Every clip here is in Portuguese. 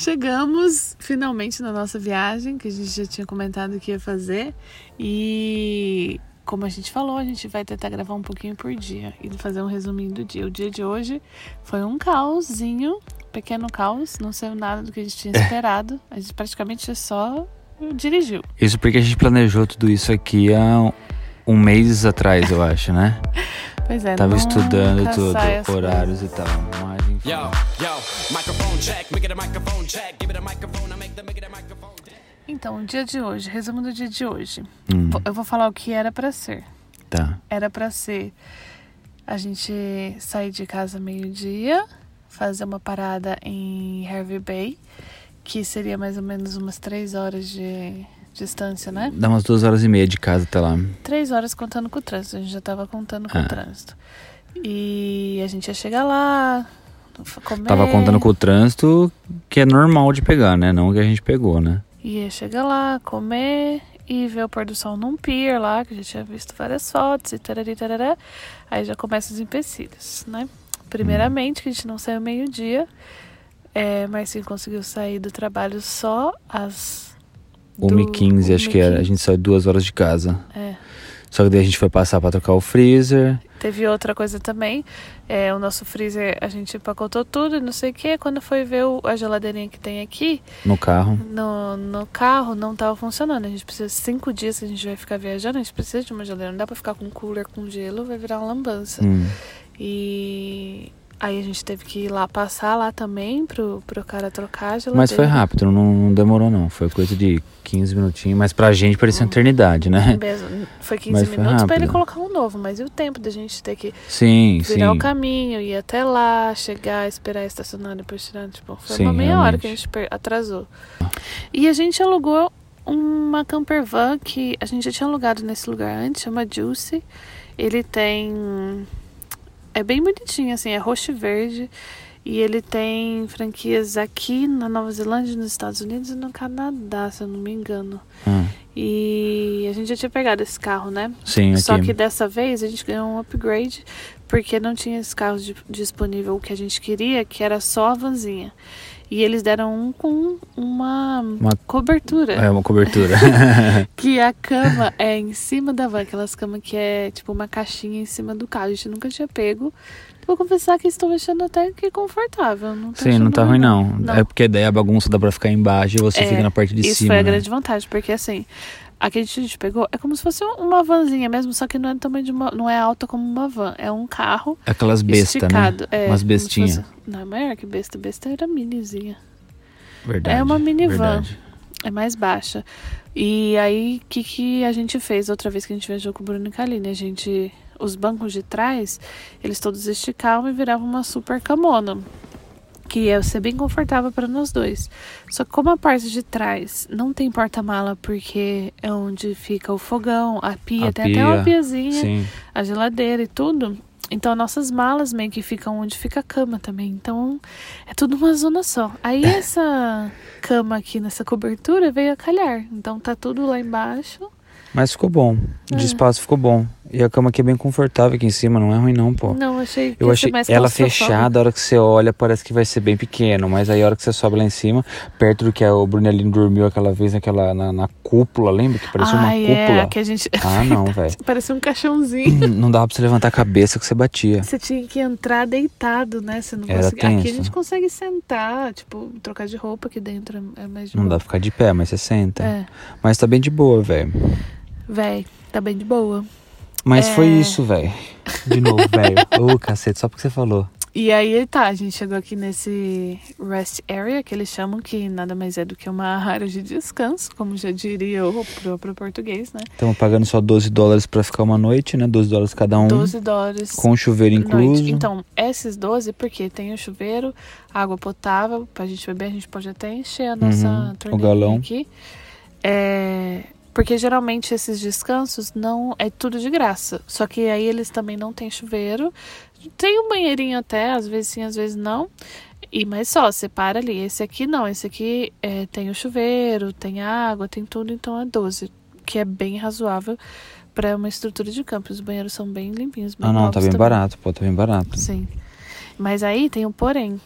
Chegamos finalmente na nossa viagem, que a gente já tinha comentado que ia fazer. E como a gente falou, a gente vai tentar gravar um pouquinho por dia e fazer um resuminho do dia. O dia de hoje foi um caosinho, pequeno caos, não saiu nada do que a gente tinha esperado. A gente praticamente só dirigiu. Isso porque a gente planejou tudo isso aqui há um mês atrás, eu acho, né? Pois é, Tava estudando tudo, horários e tal. Mas, enfim. Yo, yo, microphone check, make it a microphone check, give it a microphone, I make the make it a microphone. Então, o dia de hoje, resumo do dia de hoje. Hum, Eu vou falar o que era pra ser. tá. Era pra ser a gente sair de casa meio-dia, fazer uma parada em Hervey Bay, que seria mais ou menos umas três horas de distância, né? Dá umas duas horas e meia de casa até lá. Três horas contando com o trânsito. A gente já tava contando com Ah. o trânsito. E a gente ia chegar lá, comer. Tava contando com o trânsito, que é normal de pegar, né? Não o que a gente pegou, né? Ia chegar lá, comer e ver o pôr do sol num pier lá, que eu já tinha visto várias fotos e tarari, tarará. Aí já começa os empecilhos, né? Primeiramente, que a gente não saiu meio-dia, é, mas sim conseguiu sair do trabalho só às. 1h15, acho que era. A 1h15. gente saiu duas horas de casa. É. Só que daí a gente foi passar pra trocar o freezer. Teve outra coisa também, é, o nosso freezer, a gente empacotou tudo e não sei o que. Quando foi ver o- a geladeirinha que tem aqui, no carro. no, no carro não tava funcionando. A gente precisa cinco dias que a gente vai ficar viajando, a gente precisa de uma geladeira. Não dá pra ficar com cooler com gelo, vai virar uma lambança. Hum. E aí a gente teve que ir lá passar lá também pro, pro cara trocar. Mas foi rápido, não, não demorou não. Foi coisa de 15 minutinhos, mas pra gente parecia uma eternidade, né? Mesmo, foi 15 Mas foi minutos pra ele colocar um novo, mas e o tempo da gente ter que Sim, sim. virar o caminho, ir até lá, chegar, esperar estacionar, depois tirar, tipo, foi Sim, uma meia hora realmente. que a gente atrasou. E a gente alugou uma camper van que a gente já tinha alugado nesse lugar antes, chama Juicy. Ele tem é bem bonitinho assim, é roxo e verde. E ele tem franquias aqui na Nova Zelândia, nos Estados Unidos e no Canadá, se eu não me engano. Ah, E a gente já tinha pegado esse carro, né? sim, Só aqui. que dessa vez a gente ganhou um upgrade porque não tinha esse carro di- disponível o que a gente queria, que era só a vanzinha. E eles deram um com uma, Uma- cobertura. É uma cobertura. Que a cama é em cima da van, aquelas camas que é tipo uma caixinha em cima do carro. A gente nunca tinha pego. Vou confessar que estou achando até que confortável. Não sim, não tá ruim não. Não. É porque daí a bagunça dá pra ficar embaixo e você É, fica na parte de Isso cima. foi a né? grande vantagem, porque assim, a que a gente pegou é como se fosse uma vanzinha mesmo, só que não é tamanho de uma. não é alta como uma van. É um carro Aquelas bestas, né? É, Umas bestinhas. fosse- Não é maior que besta, besta era minizinha. Verdade. É uma minivan. verdade. É mais baixa. E aí, o que, que a gente fez outra vez que a gente viajou com o Bruno e Kaline? A gente. Os bancos de trás, eles todos esticavam e viravam uma super camona. Que ia ser bem confortável para nós dois. Só que como a parte de trás não tem porta-mala, porque é onde fica o fogão, a pia, A tem até uma pia, piazinha Sim. a geladeira e tudo. Então nossas malas meio que ficam onde fica a cama também. Então é tudo uma zona só. Aí essa cama aqui nessa cobertura veio a calhar. Então tá tudo lá embaixo. Mas ficou bom. É. De espaço ficou bom. E a cama aqui é bem confortável aqui em cima, não é ruim não, pô. Não, achei Eu achei ela fechada, a hora que você olha, parece que vai ser bem pequeno, mas aí a hora que você sobe lá em cima, perto do que o Brunelino dormiu aquela vez naquela, na, na cúpula, lembra? Que parecia uma Ai, cúpula. é, que a gente Ah, não, velho. parecia um caixãozinho. Não dava pra você levantar a cabeça que você batia. Você tinha que entrar deitado, né? Você não Era conseguia. Aqui a tenso. gente consegue sentar, tipo, trocar de roupa aqui dentro é mais de Não dá boa. pra ficar de pé, mas você senta. É, Mas tá bem de boa, velho. véi, tá bem de boa. Mas É. foi isso, velho. De novo, velho. Ô, cacete, só porque você falou. E aí tá, a gente chegou aqui nesse rest area, que eles chamam que nada mais é do que uma área de descanso, como já diria o próprio português, né? Estamos pagando só 12 dólares pra ficar uma noite, né? 12 dólares cada um. 12 dólares Com chuveiro incluso. noite. Então, esses 12, porque tem o chuveiro, água potável, pra gente beber, a gente pode até encher a nossa Uhum, o torneirinha galão. aqui. É, porque geralmente esses descansos não é tudo de graça. Só que aí eles também não têm chuveiro. Tem um banheirinho até, às vezes sim, às vezes não. E mas só, separa ali. Esse aqui não, esse aqui é, tem o chuveiro, tem água, tem tudo, então é 12, que é bem razoável para uma estrutura de campo. Os banheiros são bem limpinhos, bem Ah, não, tá bem também. barato, pô, tá bem barato. Sim. Mas aí tem um porém.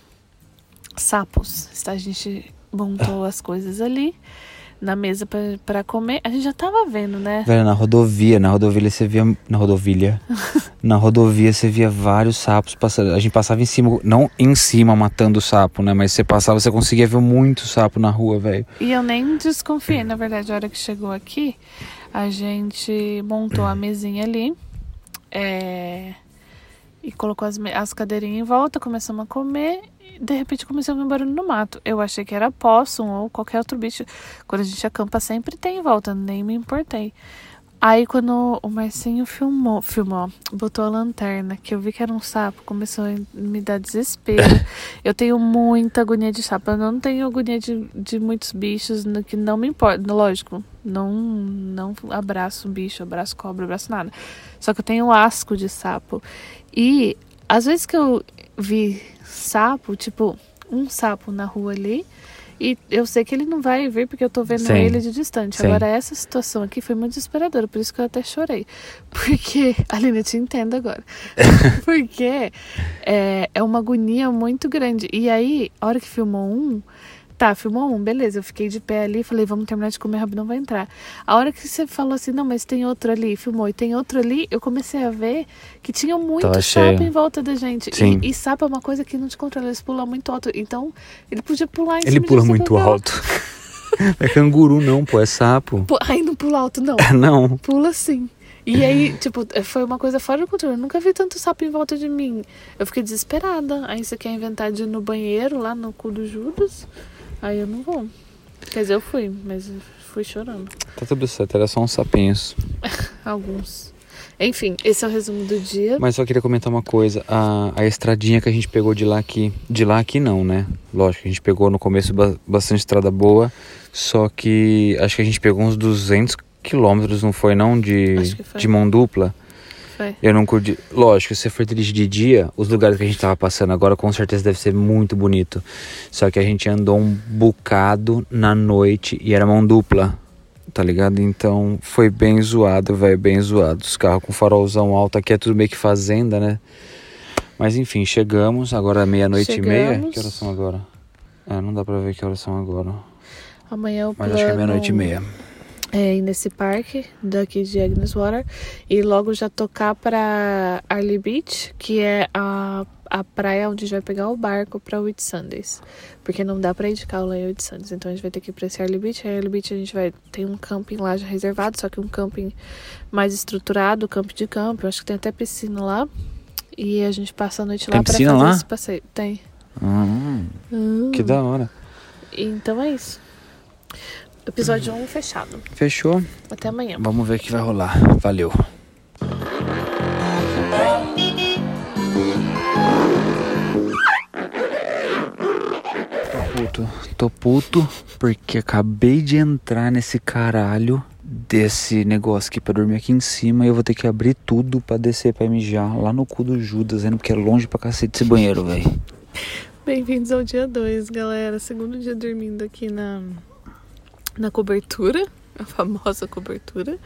Sapos. Está- A gente montou as coisas ali na mesa pra- pra comer. A gente já tava vendo, né? Velho, na rodovia, na rodovia você via. Na rodovia. na rodovia você via vários sapos passando. A gente passava em cima, não em cima matando o sapo, né? Mas você passava, você conseguia ver muito sapo na rua, velho. E eu nem desconfiei, na verdade, a hora que chegou aqui, a gente montou a mesinha ali. é, E colocou as, as cadeirinhas em volta, começamos a comer. De repente começou a ouvir um barulho no mato. Eu achei que era possum ou qualquer outro bicho. Quando a gente acampa, sempre tem em volta, nem me importei. Aí quando o Marcinho filmou, filmou, botou a lanterna, que eu vi que era um sapo, começou a me dar desespero. eu tenho muita agonia de sapo. Eu não tenho agonia de, de muitos bichos que não me importa. Lógico, não, não abraço bicho, abraço cobra, abraço nada. Só que eu tenho asco de sapo. E às vezes que eu vi sapo, tipo, um sapo na rua ali, e eu sei que ele não vai vir porque eu tô vendo Sim. ele de distante. Sim. Agora, essa situação aqui foi muito desesperadora, por isso que eu até chorei. Porque, Aline, eu te entendo agora. porque é, é uma agonia muito grande. E aí, a hora que filmou um, tá, filmou um, beleza. Eu fiquei de pé ali, falei, vamos terminar de comer, rápido, não vai entrar. A hora que você falou assim, não, mas tem outro ali, filmou, e tem outro ali, eu comecei a ver que tinha muito Tava sapo cheio. em volta da gente. Sim. E, e sapo é uma coisa que não te controla, eles pulam muito alto. Então, ele podia pular em Ele cima de pula você muito qualquer alto. É canguru, não, pô, é sapo. Pu- Ai, não pula alto, não. Não. Pula sim. E aí, tipo, foi uma coisa fora do controle. Eu nunca vi tanto sapo em volta de mim. Eu fiquei desesperada. Aí você quer inventar de ir no banheiro, lá no cu do Judas. Aí eu não vou. Quer dizer, eu fui, mas fui chorando. Tá tudo certo, era só uns sapinhos. Alguns. Enfim, esse é o resumo do dia. Mas só queria comentar uma coisa. A, a estradinha que a gente pegou de lá aqui. De lá aqui não, né? Lógico, a gente pegou no começo ba- bastante estrada boa. Só que acho que a gente pegou uns 200 quilômetros, não foi não? De, de mão dupla. Foi. Eu não curti. Lógico, se você for dirigir de dia, os lugares que a gente tava passando agora com certeza deve ser muito bonito. Só que a gente andou um bocado na noite e era mão dupla, tá ligado? Então foi bem zoado, velho, bem zoado. Os carros com farolzão alto aqui é tudo meio que fazenda, né? Mas enfim, chegamos, agora é meia-noite e meia. Que horas são agora? É, não dá pra ver que horas são agora. Amanhã o Mas plano acho que é meia-noite e meia. É ir nesse parque daqui de Agnes Water e logo já tocar para Arley Beach, que é a, a praia onde a gente vai pegar o barco para Whit Sundays. Porque não dá para ir de carro lá em Whit Sundays, então a gente vai ter que ir para esse Arley Beach. Aí Arley Beach a gente vai tem um camping lá já reservado, só que um camping mais estruturado, campo de campo. Acho que tem até piscina lá. E a gente passa a noite Tem lá para fazer lá? esse passeio. Tem. Hum, que da hora. Então é isso. Episódio 1 fechado. Fechou? Até amanhã. Vamos ver o que vai rolar. Valeu. Tô puto. Tô puto porque acabei de entrar nesse caralho desse negócio aqui pra dormir aqui em cima e eu vou ter que abrir tudo pra descer pra mijar lá no cu do Judas, vendo porque é longe pra cacete esse banheiro, velho. Bem-vindos ao dia 2, galera. Segundo dia dormindo aqui na, na cobertura, a famosa cobertura.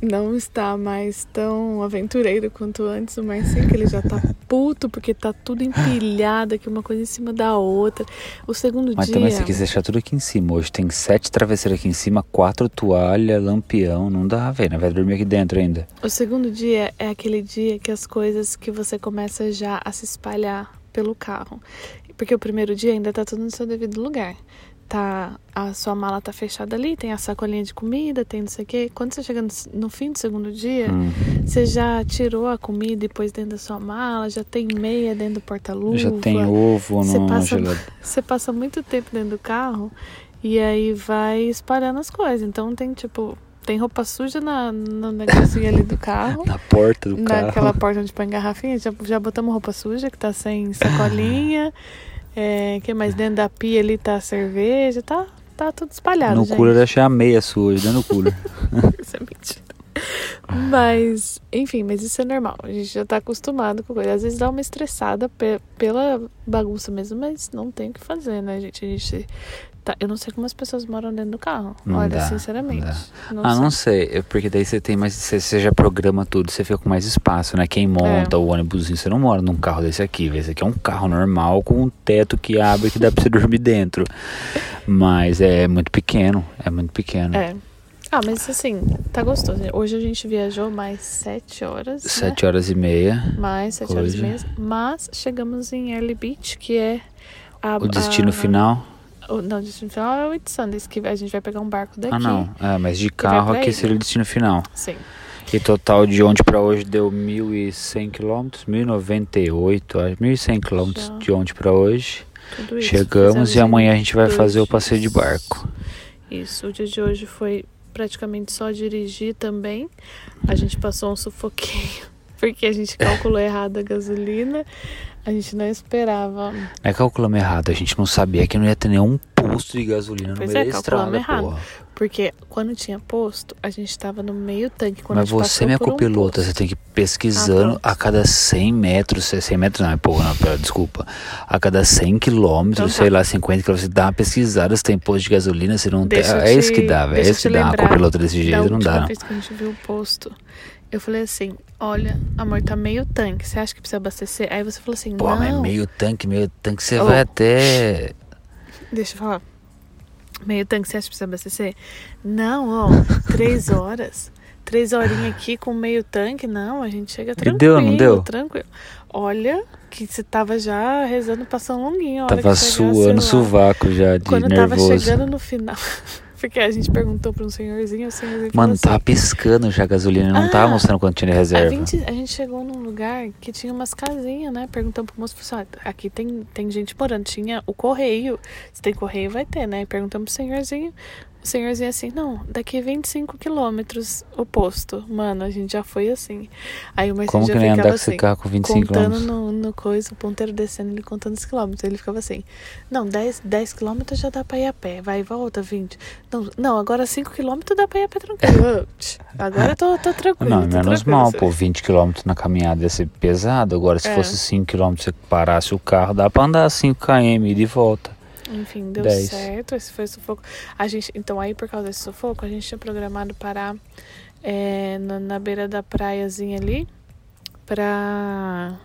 Não está mais tão aventureiro quanto antes o Marcinho, que ele já tá puto porque tá tudo empilhado aqui, uma coisa em cima da outra. O segundo Mas dia. também se quiser deixar tudo aqui em cima, hoje tem sete travesseiros aqui em cima, quatro toalhas, lampião, não dá, velho, né? vai dormir aqui dentro ainda. O segundo dia é aquele dia que as coisas que você começa já a se espalhar pelo carro. Porque o primeiro dia ainda tá tudo no seu devido lugar. Tá, a sua mala tá fechada ali, tem a sacolinha de comida, tem não sei o quê. Quando você chega no, no fim do segundo dia, Hum. você já tirou a comida e pôs dentro da sua mala, já tem meia dentro do porta-luva. Já tem ovo Você no passa-. Você passa muito tempo dentro do carro e aí vai espalhando as coisas. Então tem tipo, tem roupa suja na, no negocinho ali do carro. Na porta do carro. Naquela porta onde põe garrafinha, já, já botamos roupa suja que tá sem sacolinha. É, que mais dentro da pia ali tá a cerveja, tá, tá tudo espalhado, No gente. cooler eu achei a meia sua hoje, dentro do cooler. Isso é mentira. Mas, enfim, mas isso é normal. A gente já tá acostumado com coisa. Às vezes dá uma estressada pe- pela bagunça mesmo, mas não tem o que fazer, né, gente? A gente. Tá, eu não sei como as pessoas moram dentro do carro. Não Olha, dá, sinceramente. não Não ah, sei. não sei. é Porque daí você tem mais. Você, você já programa tudo, você fica com mais espaço, né? Quem monta É. o ônibusinho, você não mora num carro desse aqui. velho. Esse aqui é um carro normal com um teto que abre que dá pra você dormir dentro. Mas é muito pequeno. É muito pequeno. É. Ah, mas assim, tá gostoso. Hoje a gente viajou mais sete horas. né? Sete horas e meia. Mais sete horas e Hoje. meia. Mas chegamos em Early Beach, que é a, O destino a- final. Não, o destino final é o Sundays, que a gente vai pegar um barco daqui. Ah, não. É, mas de carro aqui ilha. seria o destino final. Sim. E total de ontem pra hoje deu 1.100 quilômetros, 1.098, acho, 1.100 quilômetros de ontem pra hoje. Tudo isso. Chegamos e amanhã a gente vai dois fazer o passeio de barco. Isso, o dia de hoje foi praticamente só dirigir também. A gente passou um sufoquinho, porque a gente calculou errado a gasolina. A gente não esperava. Não é calculamos errado, a gente não sabia que não ia ter nenhum posto de gasolina no Pois meio é, da estrada, errado. porra. Porque quando tinha posto, a gente tava no meio tanque. Quando Mas você, minha um copilota, posto. você tem que ir pesquisando Ah, a cada 100 metros, 100 metros não, é porra, não, pera, desculpa. A cada 100 quilômetros, Então tá. sei lá, 50 quilômetros, você dá uma pesquisada se tem posto de gasolina, se não tem. Deixa eu É isso te- que dá, velho. É deixa isso que te dá uma copilota desse jeito, não dá, não. vez que a gente viu o posto, eu falei assim: Olha, amor, tá meio tanque. Você acha que precisa abastecer? Aí você falou assim: Pô, Não. mas meio tanque, meio tanque, você Oh. vai até. Deixa eu falar. Meio tanque, você acha que precisa abastecer? Não, ó, três horas. Três horinhas aqui com meio tanque, não, a gente chega tranquilo. deu, não deu? Tranquilo. Olha, que você tava já rezando pra São Longuinho. Tava suando lá. sovaco já de Quando tava nervoso. chegando no final. Porque a gente perguntou pra um senhorzinho, o senhorzinho Mano, assim, piscando já a gasolina, não tava Ah, mostrando quanto tinha de a reserva. gente, a gente chegou num lugar que tinha umas casinhas, né? Perguntamos pro moço, falou assim, ó, aqui tem, tem gente morando. Tinha o correio. Se tem correio, vai ter, né? Perguntamos pro senhorzinho. O senhorzinho assim, não, daqui 25 quilômetros o posto. Mano, a gente já foi assim. Aí o Marcinho Como já que nem ficava andar com assim, esse carro com 25 contando quilômetros? no, no coisa, o ponteiro descendo, ele contando os quilômetros. Ele ficava assim, não, 10, 10 quilômetros já dá pra ir a pé, vai e volta, 20. Não, não agora 5 quilômetros dá pra ir a pé tranquilo. Agora eu tô, tô tranquilo. Não, tô menos tranquilo, mal, sabe? pô, 20 km na caminhada ia ser pesado. Agora, se É. fosse 5 km, você parasse o carro, dá pra andar 5 km e de volta. Enfim, deu 10. certo. Esse foi o sufoco. A gente, então, aí, por causa desse sufoco, a gente tinha programado parar é, na, na beira da praiazinha ali pra,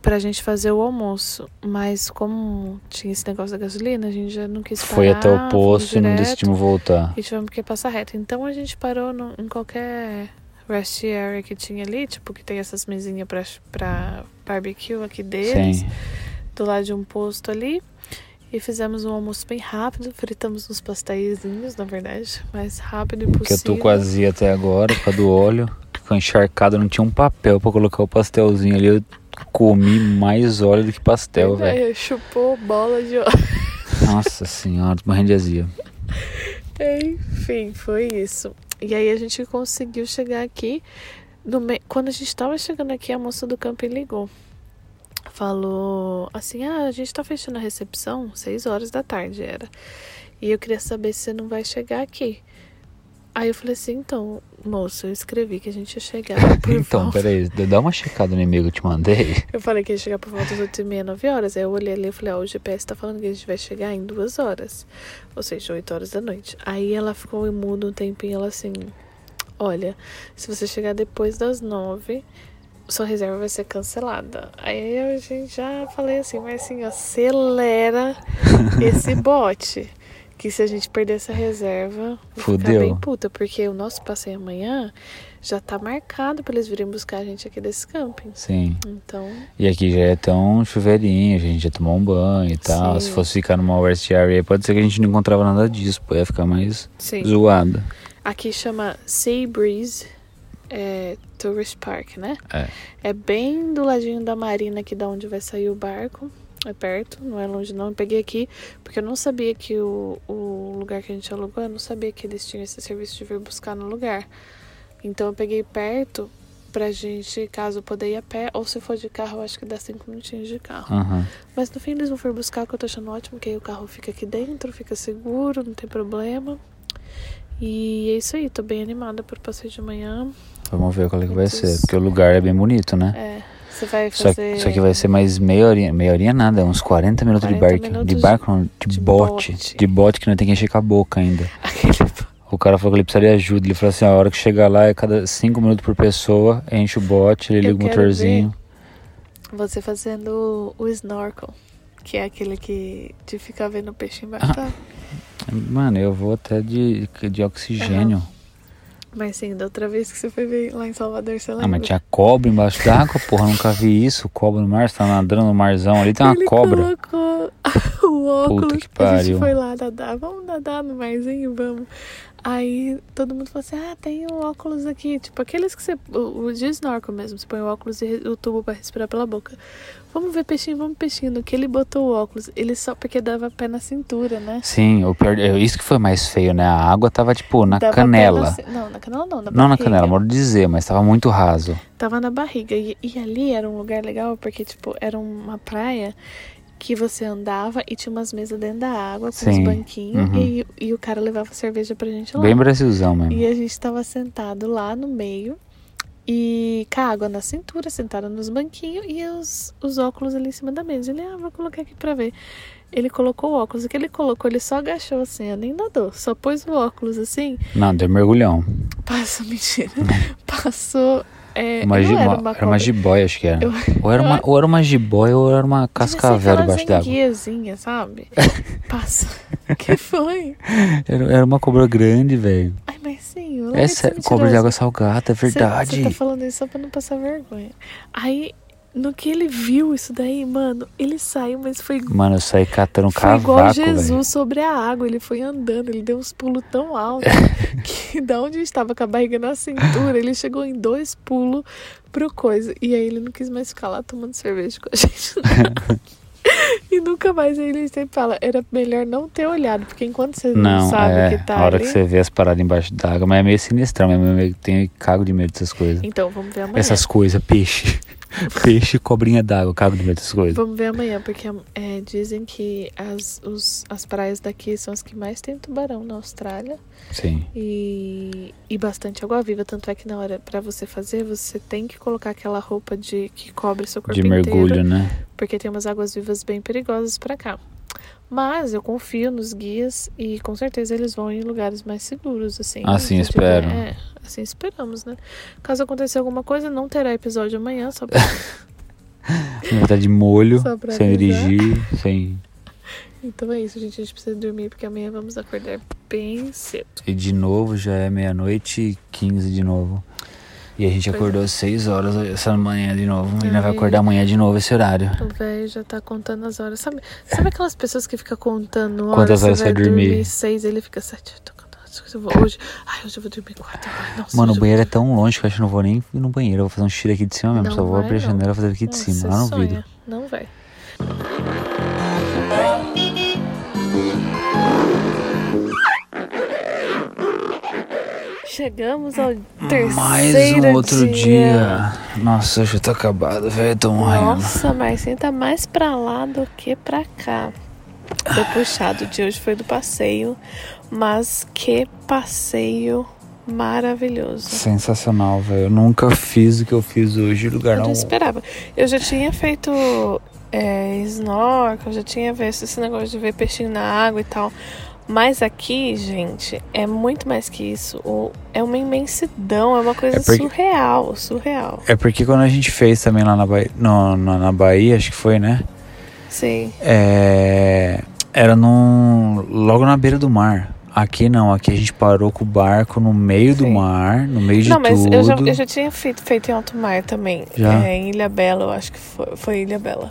pra gente fazer o almoço. Mas como tinha esse negócio da gasolina, a gente já não quis parar. Foi até o posto e não direto, decidimos voltar. E tivemos que passar reto. Então a gente parou no- em qualquer rest area que tinha ali, tipo, que tem essas mesinhas pra, pra barbecue aqui deles Sim. do lado de um posto ali. E fizemos um almoço bem rápido, fritamos uns pastéisinhos, na verdade, mais rápido e Porque eu possível. tô com azia até agora, por do óleo. Ficou encharcado, não tinha um papel pra colocar o pastelzinho ali. Eu comi mais óleo do que pastel, velho. Velho, chupou bola de óleo. Nossa senhora, tô morrendo de azia. Enfim, foi isso. E aí a gente conseguiu chegar aqui. No me... Quando a gente tava chegando aqui, a moça do camping ligou. Falou assim: Ah, a gente tá fechando a recepção, seis horas da tarde era. E eu queria saber se você não vai chegar aqui. Aí eu falei assim: Então, moço, eu escrevi que a gente ia chegar. Então, volta- peraí, dá uma checada no e-mail que eu te mandei. Eu falei que ia chegar por volta das 8 e meia, 9 horas. Aí eu olhei ali e falei, ó, o GPS tá falando que a gente vai chegar em duas horas. Ou seja, 8 horas da noite. Aí ela ficou imuda um tempinho, ela assim, olha, se você chegar depois das 9, sua reserva vai ser cancelada. Aí eu gente, já falei assim, mas assim, acelera esse bote. Que se a gente perder essa reserva, vou ficar bem puta. Porque o nosso passeio amanhã já tá marcado pra eles virem buscar a gente aqui desse camping. Sim. Então, E aqui já é tão chuveirinho, a gente já tomou um banho e tal. Sim. Se fosse ficar numa rest area, pode ser que a gente não encontrava nada disso, pô, ia ficar mais sim. zoado. Aqui chama Sea Breeze é, Tourist Park, né? É. É bem do ladinho da marina aqui da onde vai sair o barco. É perto, não é longe não. Eu peguei aqui porque eu não sabia que o, o lugar que a gente alugou, eu não sabia que eles tinham esse serviço de vir buscar no lugar. Então eu peguei perto pra gente, caso poder ir a pé, ou se for de carro, eu acho que dá cinco minutinhos de carro. Aham. Mas no fim eles vão vir buscar, que eu tô achando ótimo, que aí o carro fica aqui dentro, fica seguro, não tem problema. E é isso aí, tô bem animada por passeio de manhã. Vamos ver qual é que vai ser. Porque o lugar é bem bonito, né? É, você vai Só, fazer. que- só que vai ser mais meia horinha, meia horinha nada, uns 40 minutos de 40 barco. De barco, não, de, de bote. bote. De bote que não tem que encher com a boca ainda. Aquele... O cara falou que ele precisaria de ajuda. Ele falou assim: a hora que chegar lá é cada 5 minutos por pessoa, enche o bote, ele Eu liga o motorzinho. Você fazendo o snorkel, que é aquele que de ficar vendo o peixe embaixo. Tá? Mano, eu vou até de, de oxigênio. Mas sim, da outra vez que você foi ver lá em Salvador, você lembra? Ah, mas tinha cobra embaixo d'água, porra, nunca vi isso. Cobra no mar, você tá nadando no marzão ali, tem uma Ele cobra. colocou o óculos. que A gente pariu. foi lá nadar. Vamos nadar no marzinho, vamos. Aí todo mundo falou assim: ah, tem um óculos aqui. Tipo, aqueles que você. O, o de snorkel mesmo. Você põe o óculos e o tubo pra respirar pela boca. Vamos ver peixinho, vamos peixinho. No que ele botou o óculos, ele só porque dava pé na cintura, né? Sim, o pior, é isso que foi mais feio, né? A água tava tipo na Dava canela. na não, na canela não, na Não na canela, modo de dizer, mas tava muito raso. Tava na barriga. E, e ali era um lugar legal porque, tipo, era uma praia que você andava e tinha umas mesas dentro da água com Sim, uns banquinhos uhum. e, e o cara levava cerveja pra gente lá. Bem Brasilzão mesmo. E a gente tava sentado lá no meio e com a água na cintura, sentado nos banquinhos e os, os óculos ali em cima da mesa. Ele, ah, vou colocar aqui pra ver. Ele colocou o óculos. O que ele colocou, ele só agachou assim, nem nadou. Só pôs o óculos assim. Não, deu mergulhão. Passou, mentira. Passou. É, Uma gi- era uma- uma era uma jiboia, acho que era. Eu- Ou, era uma, ou era uma jiboia ou era uma cascavel debaixo d'água. enguiazinha, sabe? Passa. que foi? Era, era uma cobra grande, velho. Ai, mas sim, o É cobra de água salgada, é verdade. Você tá falando isso só pra não passar vergonha. Aí, no que ele viu isso daí, mano, ele saiu, mas foi, Mano, eu saí catando um foi igual cavaco, Jesus velho. sobre a água. Ele foi andando, ele deu uns pulos tão altos que da onde estava com a barriga na cintura, ele chegou em dois pulos pro coisa. E aí ele não quis mais ficar lá tomando cerveja com a gente. E nunca mais aí ele sempre fala, era melhor não ter olhado, porque enquanto você não, Não, sabe é, que tá a hora ali... que você vê as paradas embaixo d'água, mas é meio sinistrão, mesmo, eu meio que tenho cago de medo dessas coisas. Então, vamos ver amanhã. Essas coisas, peixe. peixe, cobrinha d'água, de medo dessas coisas. Vamos ver amanhã, porque é, dizem que as, os, as praias daqui são as que mais tem tubarão na Austrália Sim. e, e bastante água viva. Tanto é que na hora pra você fazer, você tem que colocar aquela roupa de que cobre seu corpo De mergulho, inteiro, né? porque tem umas águas vivas bem perigosas pra cá. Mas eu confio nos guias e com certeza eles vão em lugares mais seguros, assim. Assim espero. É, assim esperamos, né? Caso aconteça alguma coisa, não terá episódio amanhã, só pra estar de molho, sem dirigir, sem. Então é isso, gente. A gente precisa dormir porque amanhã vamos acordar bem cedo. E de novo, já é meia-noite e 15 de novo. E a gente Pois acordou às 6 horas essa manhã de novo. E nós vai Ai. acordar amanhã de novo esse horário. O velho já tá contando as horas. Sabe, sabe aquelas pessoas que ficam contando horas? Quantas horas vai vai dormir? seis, ele fica sete. Eu tô contando hoje. Ai, hoje eu vou dormir quatro. Ai, nossa, Mano, o banheiro é vou tão longe que eu acho que eu não vou nem ir no banheiro. Eu vou fazer um xixi aqui de cima mesmo. Não Só vou abrir a janela e fazer aqui de Nossa, cima, lá no vidro. Não vai. Chegamos ao terceiro Mais um outro dia. Nossa, hoje eu tô acabado, velho. Tô morrendo. Nossa, Marcinho tá mais pra lá do que pra cá. Foi puxado. O de hoje foi do passeio. Mas que passeio maravilhoso. Sensacional, velho. Eu nunca fiz o que eu fiz hoje. Lugar Eu não. não esperava. Eu já tinha feito é, snorkel, já tinha visto esse negócio de ver peixinho na água e tal. Mas aqui, gente, é muito mais que isso. É uma imensidão, é uma coisa É porque- surreal, surreal. É porque quando a gente fez também lá na Bahia, no, no- na Bahia, acho que foi, né? Sim. É, era num, logo na beira do mar. Aqui não, aqui a gente parou com o barco no meio do Sim. mar, no meio de Não, mas tudo. eu já, eu já tinha feito, feito em alto mar também. Já? É, em Ilha Bela, eu acho que foi, foi Ilha Bela.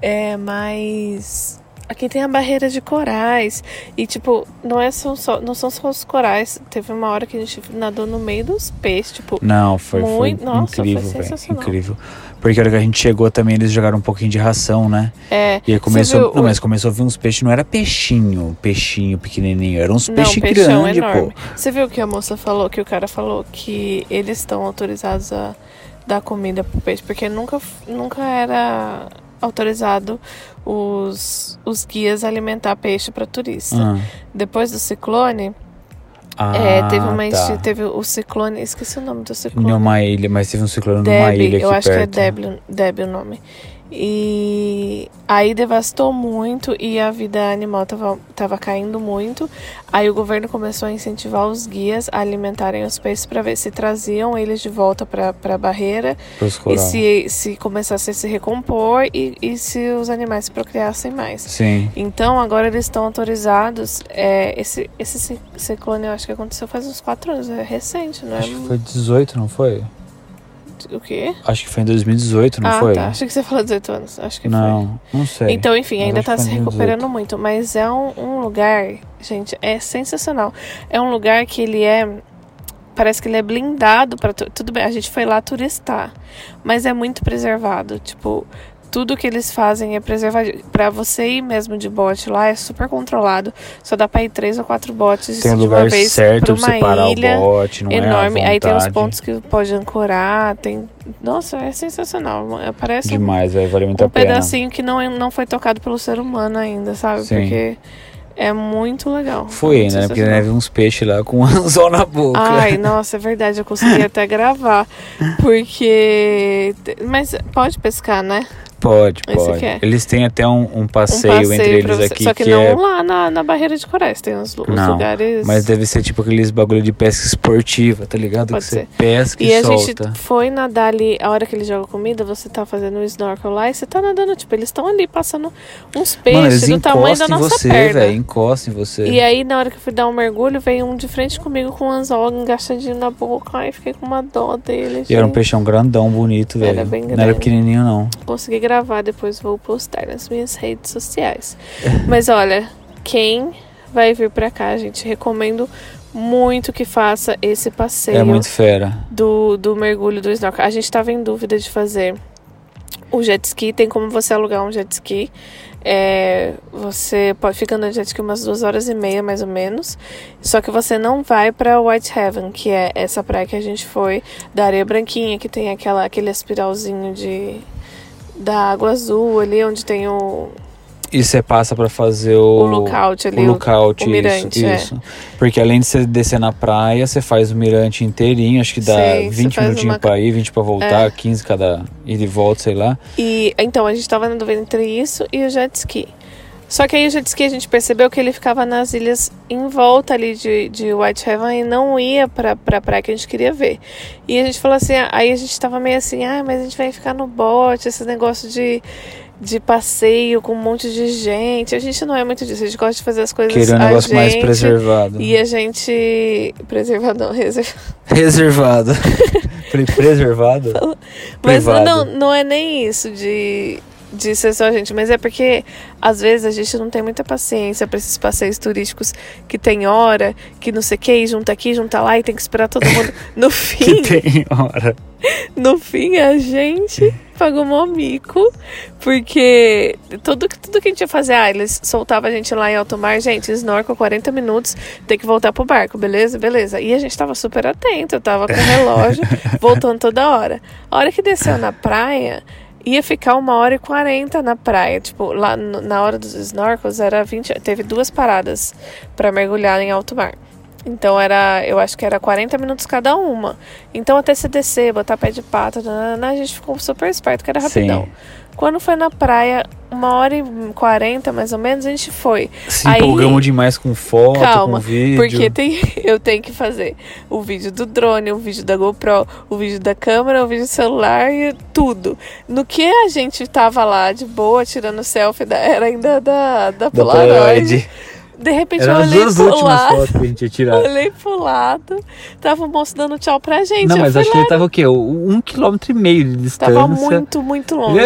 É, mas aqui tem a barreira de corais. E, tipo, não, é só, só- não são só os corais. Teve uma hora que a gente nadou no meio dos peixes, tipo. Não, foi, foi Muito- nossa, foi incrível, velho. sensacional. Incrível. Porque a hora que a gente chegou também, eles jogaram um pouquinho de ração, né? É, E aí começou. Não, o- mas começou a vir uns peixes, não era peixinho, peixinho pequenininho, eram uns peixes grandes, pô. Você viu que a moça falou, que o cara falou que eles estão autorizados a dar comida pro peixe, porque nunca, nunca era autorizado os, os guias alimentar peixe para turista. Ah, Depois do ciclone, Ah, é, teve uma tá. teve o ciclone, esqueci o nome do ciclone. Numa ilha, mas teve um ciclone numa Deb, ilha aqui eu acho perto. que é Deb o nome. E aí devastou muito e a vida animal tava, tava caindo muito. Aí o governo começou a incentivar os guias a alimentarem os peixes para ver se traziam eles de volta para a barreira e se, se começasse a se recompor e, e se os animais se procriassem mais. Sim. Então agora eles estão autorizados. É, esse, esse ci- ciclone eu acho que aconteceu faz uns quatro anos, é recente, não é? Acho que foi 18, não foi? O quê? Acho que foi em 2018, não ah, foi? tá. Achei que você falou 18 anos. Acho que foi. Não, não sei. Então, enfim, ainda acho tá se recuperando muito, mas é um, um lugar, gente, é sensacional. É um lugar que ele é. Parece que ele é blindado para tudo bem. A gente foi lá turistar, mas é muito preservado. Tipo, tudo que eles fazem é preservado. Para você ir mesmo de bote lá é super controlado. Só dá para ir três ou quatro botes tem um de lugar uma vez certo pra pra uma separar ilha o bote, não enorme. é Aí tem os pontos que pode ancorar. Tem, nossa, é sensacional. Parece um Demais, vai valer muito um a pena. pedacinho que não, é- não foi tocado pelo ser humano ainda, sabe? Sim. Porque é muito legal. Foi, né? Porque né, vi uns peixes lá com um anzol na boca. Ai, nossa, é verdade, eu consegui até gravar. Porque. Mas pode pescar, né? Pode, pode. quer. Eles têm até um, um Um passeio, entre eles você. aqui Só que, que não é. lá na, na barreira de corais, tem os, os Não, lugares. Mas deve ser tipo aqueles bagulho de pesca esportiva, tá ligado? Pode que você ser. pesca e, E a solta. gente foi nadar ali, a hora que eles jogam comida, você tá fazendo um snorkel lá e você tá nadando, tipo, eles estão ali passando uns Mano, peixes eles do tamanho da nossa você, perna. velho. Encostam em você. E aí, na hora que eu fui dar um mergulho, veio um de frente comigo com um anzol engaixadinho na boca. Ai, fiquei com uma dó dele. E era um peixão grandão, bonito, Era velho. bem Não era grande. pequenininho, não. Consegui gravar, depois vou postar nas minhas redes sociais. Mas olha, quem vai vir pra cá, gente, recomendo muito que faça esse passeio É muito fera. do, do mergulho do snorkel. A gente tava em dúvida de fazer o jet ski, tem como você alugar um jet ski. É, você pode ficar no jet ski umas duas horas e meia, mais ou menos. Só que você não vai pra Whitehaven, que é essa praia que a gente foi, da areia branquinha, que tem aquela, aquele espiralzinho de da água azul ali, onde tem o, E você passa pra fazer o o. lookout ali. O lookout, o mirante, isso, é. isso. Porque além de você descer na praia, você faz o mirante inteirinho, acho que dá Sim, você 20 faz minutinhos uma- pra ir, 20 pra voltar, É. 15 cada ida e volta, sei lá. E então a gente tava na dúvida entre isso e o jet ski. Só que aí o jet ski a gente percebeu que ele ficava nas ilhas em volta ali de, de Whitehaven e não ia pra, pra praia que a gente queria ver. E a gente falou assim, aí a gente tava meio assim, ah, mas a gente vai ficar no bote, esse negócio de, de passeio com um monte de gente. A gente não é muito disso, a gente gosta de fazer as coisas Queria um negócio mais gente, preservado. E a gente. Preservado não, reservado. Reservado. Preservado? Mas não, não é nem isso de, de ser só a gente, mas é porque às vezes a gente não tem muita paciência pra esses passeios turísticos que tem hora, que não sei o que, e junta aqui, junta lá e tem que esperar todo mundo. No fim, Que tem hora. no fim a gente pagou mó mico, porque tudo, que- tudo que a gente ia fazer, ah, eles soltavam a gente lá em alto mar, gente, snorkel 40 minutos, tem que voltar pro barco, beleza? Beleza. E a gente tava super atento, eu tava com o relógio, voltando toda hora. A hora que desceu na praia, ia ficar uma hora e 40 na praia. Tipo, lá no- na hora dos snorkels era 20. Teve duas paradas pra mergulhar em alto mar. Então era, eu acho que era 40 minutos cada uma. Então até se descer, botar pé de pata, nanana, a gente ficou super esperto que era rapidão. Sim. Quando foi na praia, uma hora e 40 mais ou menos, a gente foi. Se Aí- empolgamos demais com foto, Calma, com vídeo. Porque tem, eu tenho que fazer o vídeo do drone, o vídeo da GoPro, o vídeo da câmera, o vídeo do celular e tudo. No que a gente tava lá de boa, tirando selfie, da, era ainda da, da da Polaroid. Polaroid. De repente eu as olhei duas pro lado, fotos que a gente ia tirar. olhei pro lado, tava o moço dando tchau pra gente. Não, eu mas acho que ele tava o quê? Um quilômetro e meio de distância. tava muito, muito longe.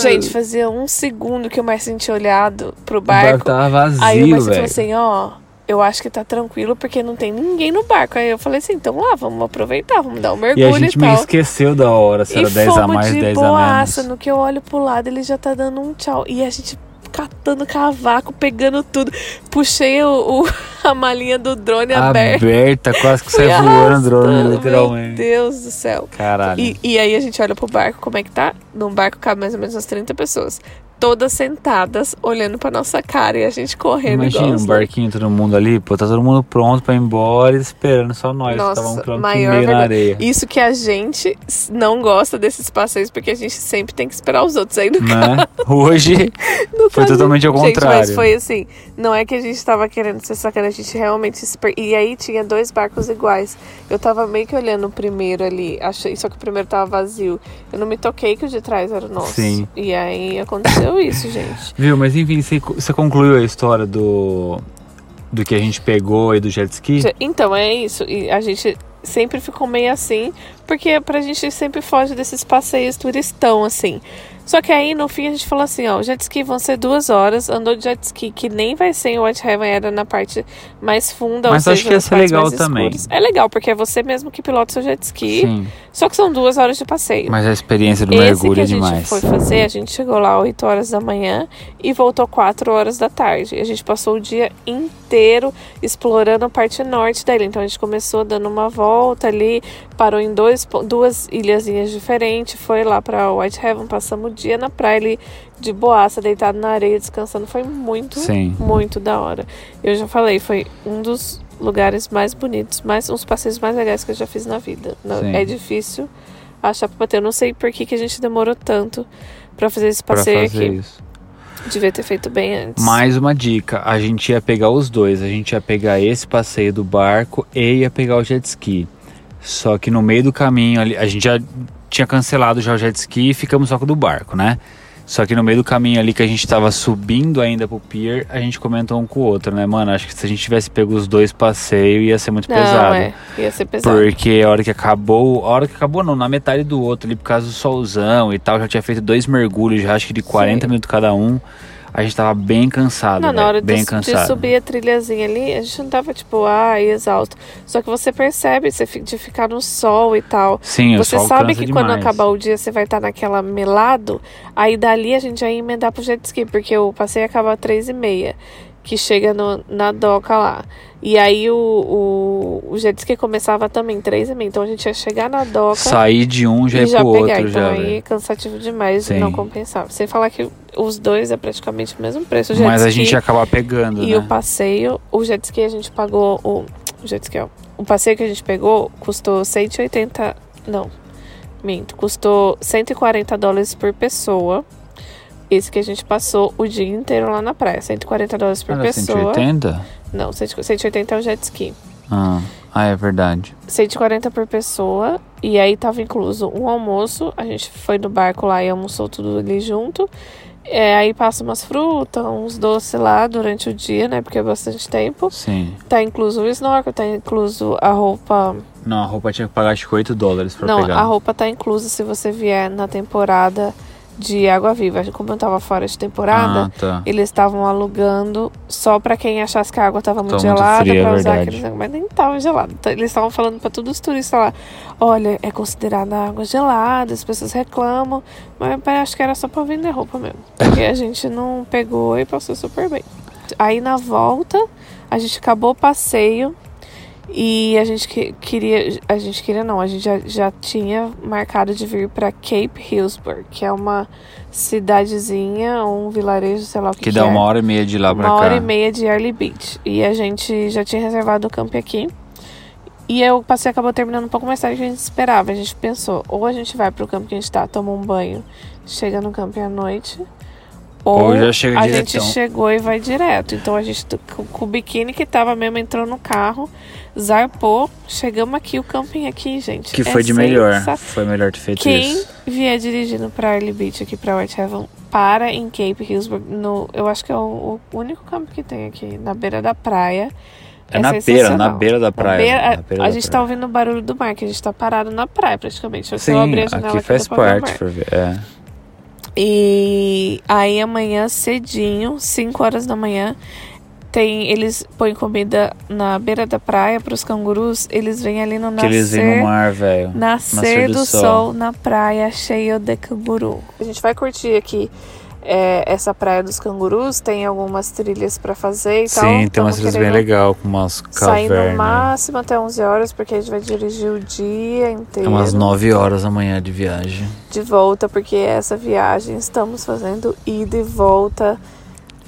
Gente, fazia um segundo que o Marcinho tinha olhado pro o barco barco. tava vazio, Aí o Marcinho falou assim, ó, eu acho que tá tranquilo porque não tem ninguém no barco. Aí eu falei assim, então lá, vamos aproveitar, vamos dar um E mergulho a e, gente meio tal. esqueceu da hora, se E era 10 a mais, de 10 a boaça, menos. no que eu olho pro lado, ele já tá dando um tchau. E a gente catando cavaco, pegando tudo. Puxei o, o- a malinha do drone aberta. Aberta, quase que sai Fui voando o drone, arrastando, Meu literalmente. Deus do céu. Caralho. E, e aí a gente olha pro barco, como é que tá? Num barco cabe mais ou menos umas 30 pessoas. Todas sentadas, olhando pra nossa cara e a gente correndo igual Imagina os um barquinho, todo mundo ali, pô, tá todo mundo pronto pra ir embora, esperando só nós, Nossa, tava um quilômetro e maior meio na areia. Isso que a gente não gosta desses passeios, porque a gente sempre tem que esperar os outros aí no Né? Hoje No foi caso- totalmente ao Gente, contrário. mas foi assim, não é que a gente tava querendo ser sacana, a gente realmente se per... E aí tinha dois barcos iguais. Eu tava meio que olhando o primeiro ali, achei, só que o primeiro tava vazio. Eu não me toquei que o de trás era o nosso. Sim. E aí aconteceu isso, gente. Viu, mas enfim, você, concluiu a história do do que a gente pegou e do jet ski? Então, é isso. E a gente sempre ficou meio assim, porque pra gente sempre foge desses passeios turistão, assim. Só que aí, no fim, a gente falou assim, ó, o jet ski vão ser duas horas, andou de jet ski, que nem vai ser em White Heaven, era na parte mais funda, Mas ou acho seja, que ia ser partes legal também. escuras. É legal, porque é você mesmo que pilota seu jet ski, Sim, só que são duas horas de passeio. mas a experiência do Esse mergulho que é a gente demais. foi fazer, a gente chegou lá 8 horas da manhã e voltou 4 horas da tarde. A gente passou o dia inteiro explorando a parte norte da ilha. Então a gente começou dando uma volta ali, parou em dois, duas ilhazinhas diferentes, foi lá pra White Heaven, passamos dia na praia ali de boaça, deitado na areia, descansando. Foi muito, Sim. muito da hora. Eu já falei, foi um dos lugares mais bonitos, mais uns passeios mais legais que eu já fiz na vida. Não-. É difícil achar pra bater. Eu não sei por que, que a gente demorou tanto pra fazer esse Pra passeio fazer aqui. isso. Devia ter feito bem antes. Mais uma dica, a gente ia pegar os dois, a gente ia pegar esse passeio do barco e ia pegar o jet ski. Só que no meio do caminho ali, a gente já tinha cancelado já o jet ski e ficamos só com o do barco, né? Só que no meio do caminho ali que a gente tava subindo ainda pro pier, a gente comentou um com o outro, né, mano? Acho que se a gente tivesse pego os dois passeios ia ser muito não, pesado. é. Ia ser pesado. Porque a hora que acabou, a hora que acabou não, na metade do outro ali, por causa do solzão e tal, já tinha feito dois mergulhos, já acho que de 40 Sim. minutos cada um. A gente tava bem cansado, Não, na hora de, bem de cansado. subir a trilhazinha ali, a gente não tava tipo, ah, exalto. Só que você percebe você de ficar no sol e tal. Sim, o Você sabe que quando demais. acabar o dia você vai estar naquela melado, aí dali a gente ia emendar pro jet ski, porque o passeio acaba às três e meia, que chega no, na doca lá. E aí o, o, o jet ski começava também três e meia, então a gente ia chegar na doca Sair de um já e ir já pro pegar. outro, então já, aí é velho. cansativo demais e Sim. não compensava. Sem falar que os dois é praticamente o mesmo preço. O Mas a gente ia acabar pegando, e né? o passeio, o jet ski a gente pagou. O, o jet ski, ó. O passeio que a gente pegou custou 180. Não, minto. Custou 140 dólares por pessoa. Que a gente passou o dia inteiro lá na praia. 140 dólares por Era pessoa. 180? Não, 180 é o jet ski. Ah, ah, é verdade. 140 por pessoa. E aí tava incluso um almoço. A gente foi no barco lá e almoçou tudo ali junto. É, aí passa umas frutas, uns doces lá durante o dia, né? Porque é bastante tempo. Sim. Tá incluso o snorkel, tá incluso a roupa. Não, a roupa tinha que pagar acho que 8 dólares pra Não, pegar. a roupa tá inclusa se você vier na temporada de água viva. Como eu tava fora de temporada, Ah, tá. eles estavam alugando só pra quem achasse que a água tava muito Tá muito gelada fria, pra é usar verdade. aqueles mas nem tava gelado. Então, Eles estavam falando pra todos os turistas lá, olha, é considerada água gelada, as pessoas reclamam, mas acho que era só pra vender roupa mesmo. Porque a gente não pegou e passou super bem. Aí na volta, a gente acabou o passeio e a gente que- queria, a gente queria não, a gente já, já tinha marcado de vir pra Cape Hillsburg, que é uma cidadezinha, um vilarejo, sei lá o que Que que dá é. uma hora e meia de lá pra Uma cá. hora e meia de Early Beach. E a gente já tinha reservado o camp aqui. E eu passei acabou terminando um pouco mais tarde do que a gente esperava. A gente pensou, ou a gente vai pro campo que a gente tá, toma um banho, chega no camp à noite. Ou, Ou já chega a diretão. gente chegou e vai direto. Então a gente, com, o biquíni que tava mesmo, entrou no carro, zarpou, chegamos aqui, o camping aqui, gente. Que é foi de melhor. Foi melhor ter feito quem isso. vier dirigindo pra Early Beach aqui pra White Heaven, para em Cape Hillsburg. No, eu acho que é o, o único campo que tem aqui, na beira da praia. É na beira, na beira da praia. beira- a- beira a da gente tá praia. ouvindo o barulho do mar, que a gente tá parado na praia praticamente. Se Sim, eu abrir a janela aqui faz parte. ver, É. E aí amanhã cedinho, 5 horas da manhã, tem eles põem comida na beira da praia pros cangurus, eles vêm ali no Que eles vêm nascer no mar, velho. Nascer Nascer do do, sol. sol. na praia cheio de canguru. A gente vai curtir aqui é, essa praia dos cangurus tem algumas trilhas pra fazer e tal. Sim, tem umas Tamo trilhas bem legal, com umas Sair no cavernas. máximo até 11 horas, porque a gente vai dirigir o dia É inteiro. umas 9 horas amanhã de viagem. de volta, porque essa viagem estamos fazendo ida e volta.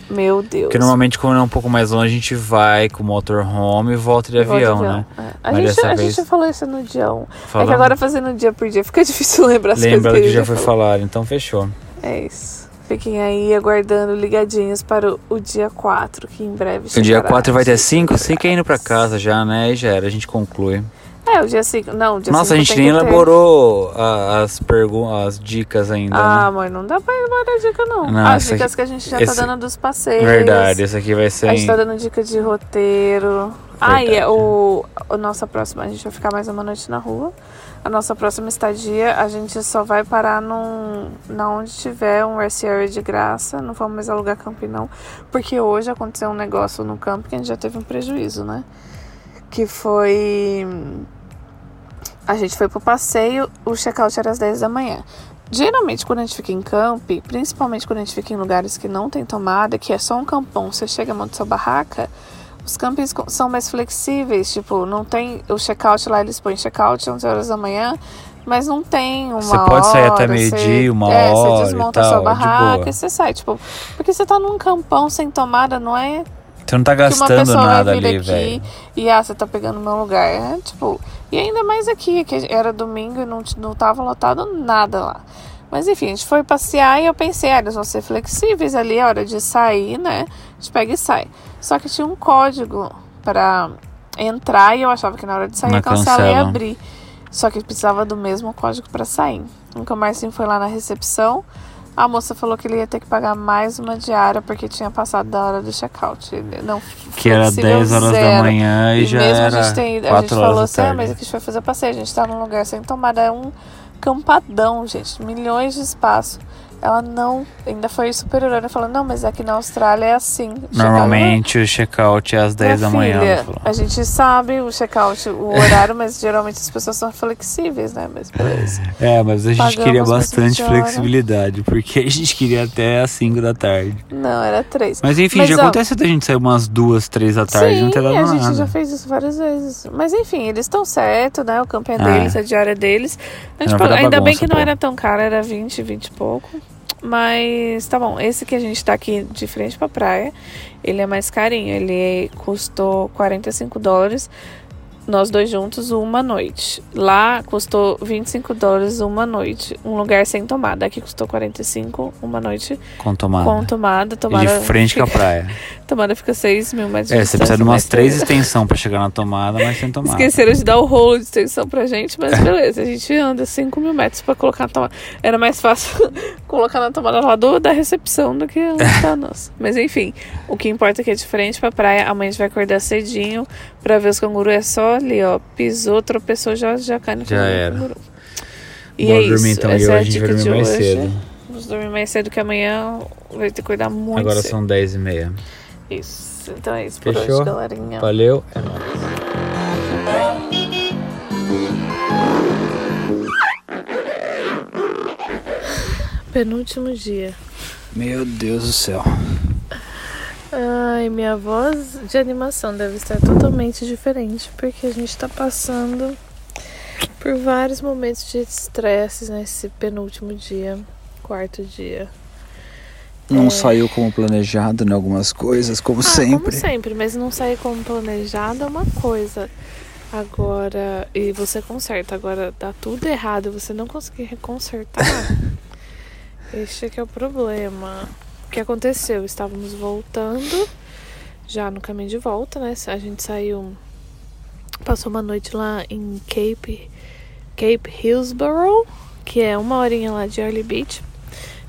Meu Deus. Porque normalmente, quando é um pouco mais longe, a gente vai com motorhome e volta de Volta de avião, né? É. A, Mas gente, a vez- gente falou isso no dia 1. É Falando- que agora fazendo dia por dia fica difícil lembrar as Lembra coisas que que, já foi falado, então fechou. É isso. Fiquem aí aguardando, ligadinhos para o, o dia 4, que em breve O dia chegará. 4 vai ter 5, 5 é indo pra casa já, né? E já era, a gente conclui. É, o dia 5. Não, o dia Nossa, a gente nem elaborou a- as perguntas, as dicas ainda, Ah, né? mãe, não dá pra elaborar dica, não. Não, As dicas aqui- que a gente já esse- tá dando dos passeios. Verdade, esse aqui vai ser. A em- gente tá dando dica de roteiro. Ah, e é Verdade. o, a nossa próxima, a gente vai ficar mais uma noite na rua. A nossa próxima estadia, a gente só vai parar num, na onde tiver um rest area de graça. Não vamos mais alugar camping, não. Porque hoje aconteceu um negócio no camping que a gente já teve um prejuízo, né? Que foi. A gente foi pro passeio, o check-out era às 10 da manhã. Geralmente, quando a gente fica em camping, principalmente quando a gente fica em lugares que não tem tomada, que é só um campão, você chega, monta sua barraca, os campings são mais flexíveis, tipo, não tem o check-out lá, eles põem check-out 11 horas da manhã, mas não tem uma Você pode sair até hora, meio-dia, uma é, hora e Você desmonta tal, a é sua de barraca e você sai, tipo, porque você tá num campão sem tomada, não é Você não tá gastando nada ali, velho. e ah, você tá pegando meu lugar. É, tipo, e ainda mais aqui, que era domingo e não, não tava lotado nada lá. Mas enfim, a gente foi passear e eu pensei, ah, eles vão ser flexíveis ali, a hora de sair, né? A gente pega e sai. Só que tinha um código pra entrar e eu achava que na hora de sair Na a cancela cancela. abrir. Só que precisava do mesmo código pra sair. Então o Marcinho foi lá na recepção. A moça falou que ele ia ter que pagar mais uma diária porque tinha passado da hora do check-out. Não, Que era flexível 10 horas da zero. manhã e, E já mesmo era a gente, tem, a gente 4 falou assim, da ah, mas aqui a gente vai fazer passeio, a gente tá num lugar sem tomada, é um campadão, gente, milhões de espaço. Ela não, ainda foi superior, falou, não, mas aqui na Austrália é assim. Normalmente o check-out é às 10 da manhã. filha, a gente sabe o check-out, o horário, mas geralmente as pessoas são flexíveis, né? Mas beleza. É, mas a gente Pagamos queria bastante 20 horas. flexibilidade, porque a gente queria até às 5 da tarde. Não, era três. Mas enfim, Mas, já ó, acontece da gente sair umas 2, 3 da tarde Sim, não ter dado a gente nada. já fez isso várias vezes. Mas enfim, eles estão certo, né? O campo é Ah. deles, a diária é deles. A gente pagou- ainda bem bagunça, que não pô. era tão caro, era 20, 20 e pouco. Mas tá bom, esse que a gente tá aqui de frente pra praia, ele é mais carinho. Ele custou 45 dólares, nós dois juntos, uma noite. Lá custou 25 dólares uma noite, um lugar sem tomada. Aqui custou 45 uma noite Com tomada. com tomada. E Tomada de frente com a fica, praia. tomada fica 6 mil metros de É, você precisa de umas mas três extensões pra chegar na tomada, mas sem tomada. Esqueceram de dar o rolo de extensão pra gente, mas beleza, a gente anda 5 mil metros pra colocar na tomada. Era mais fácil colocar na tomada lá do, da recepção do que onde tá a nossa. Mas enfim, o que importa é que é diferente pra praia. Amanhã a gente vai acordar cedinho pra ver os cangurus. É só ali, ó. Pisou, tropeçou, já, já cai no Já canguru- era. canguru. E Bora é dormir isso. então, Essa e é a dica de dormir mais hoje. cedo. Vamos dormir mais cedo que amanhã vai ter que cuidar muito Agora cedo. são 10 e meia. Isso. Então é isso por Fechou? hoje, galerinha. Valeu, é nóis. Penúltimo dia. Meu Deus do céu. Ai, minha voz de animação deve estar totalmente diferente, porque a gente tá passando por vários momentos de estresse nesse penúltimo dia, quarto dia. Não É. saiu como planejado em algumas coisas, como Ah, sempre. como sempre, mas não sair como planejado é uma coisa. Agora, e você conserta, agora dá tudo errado, você não conseguir reconsertar. este é que é o problema. O que aconteceu? Estávamos voltando, já no caminho de volta, né? A gente saiu, passou uma noite lá em Cape, Cape Hillsborough, que é uma horinha lá de Early Beach.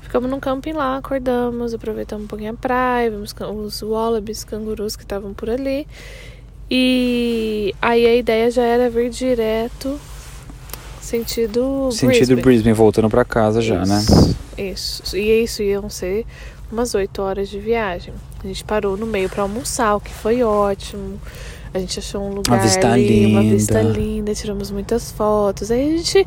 Ficamos num camping lá, acordamos, aproveitamos um pouquinho a praia, vimos os wallabies, cangurus que estavam por ali. E aí a ideia já era vir direto sentido Sentido Brisbane. Brisbane, voltando pra casa já, né? Isso. E isso iam ser umas 8 horas de viagem. A gente parou no meio pra almoçar, o que foi ótimo. A gente achou um lugar vista ali, uma linda. vista linda, tiramos muitas fotos. Aí a gente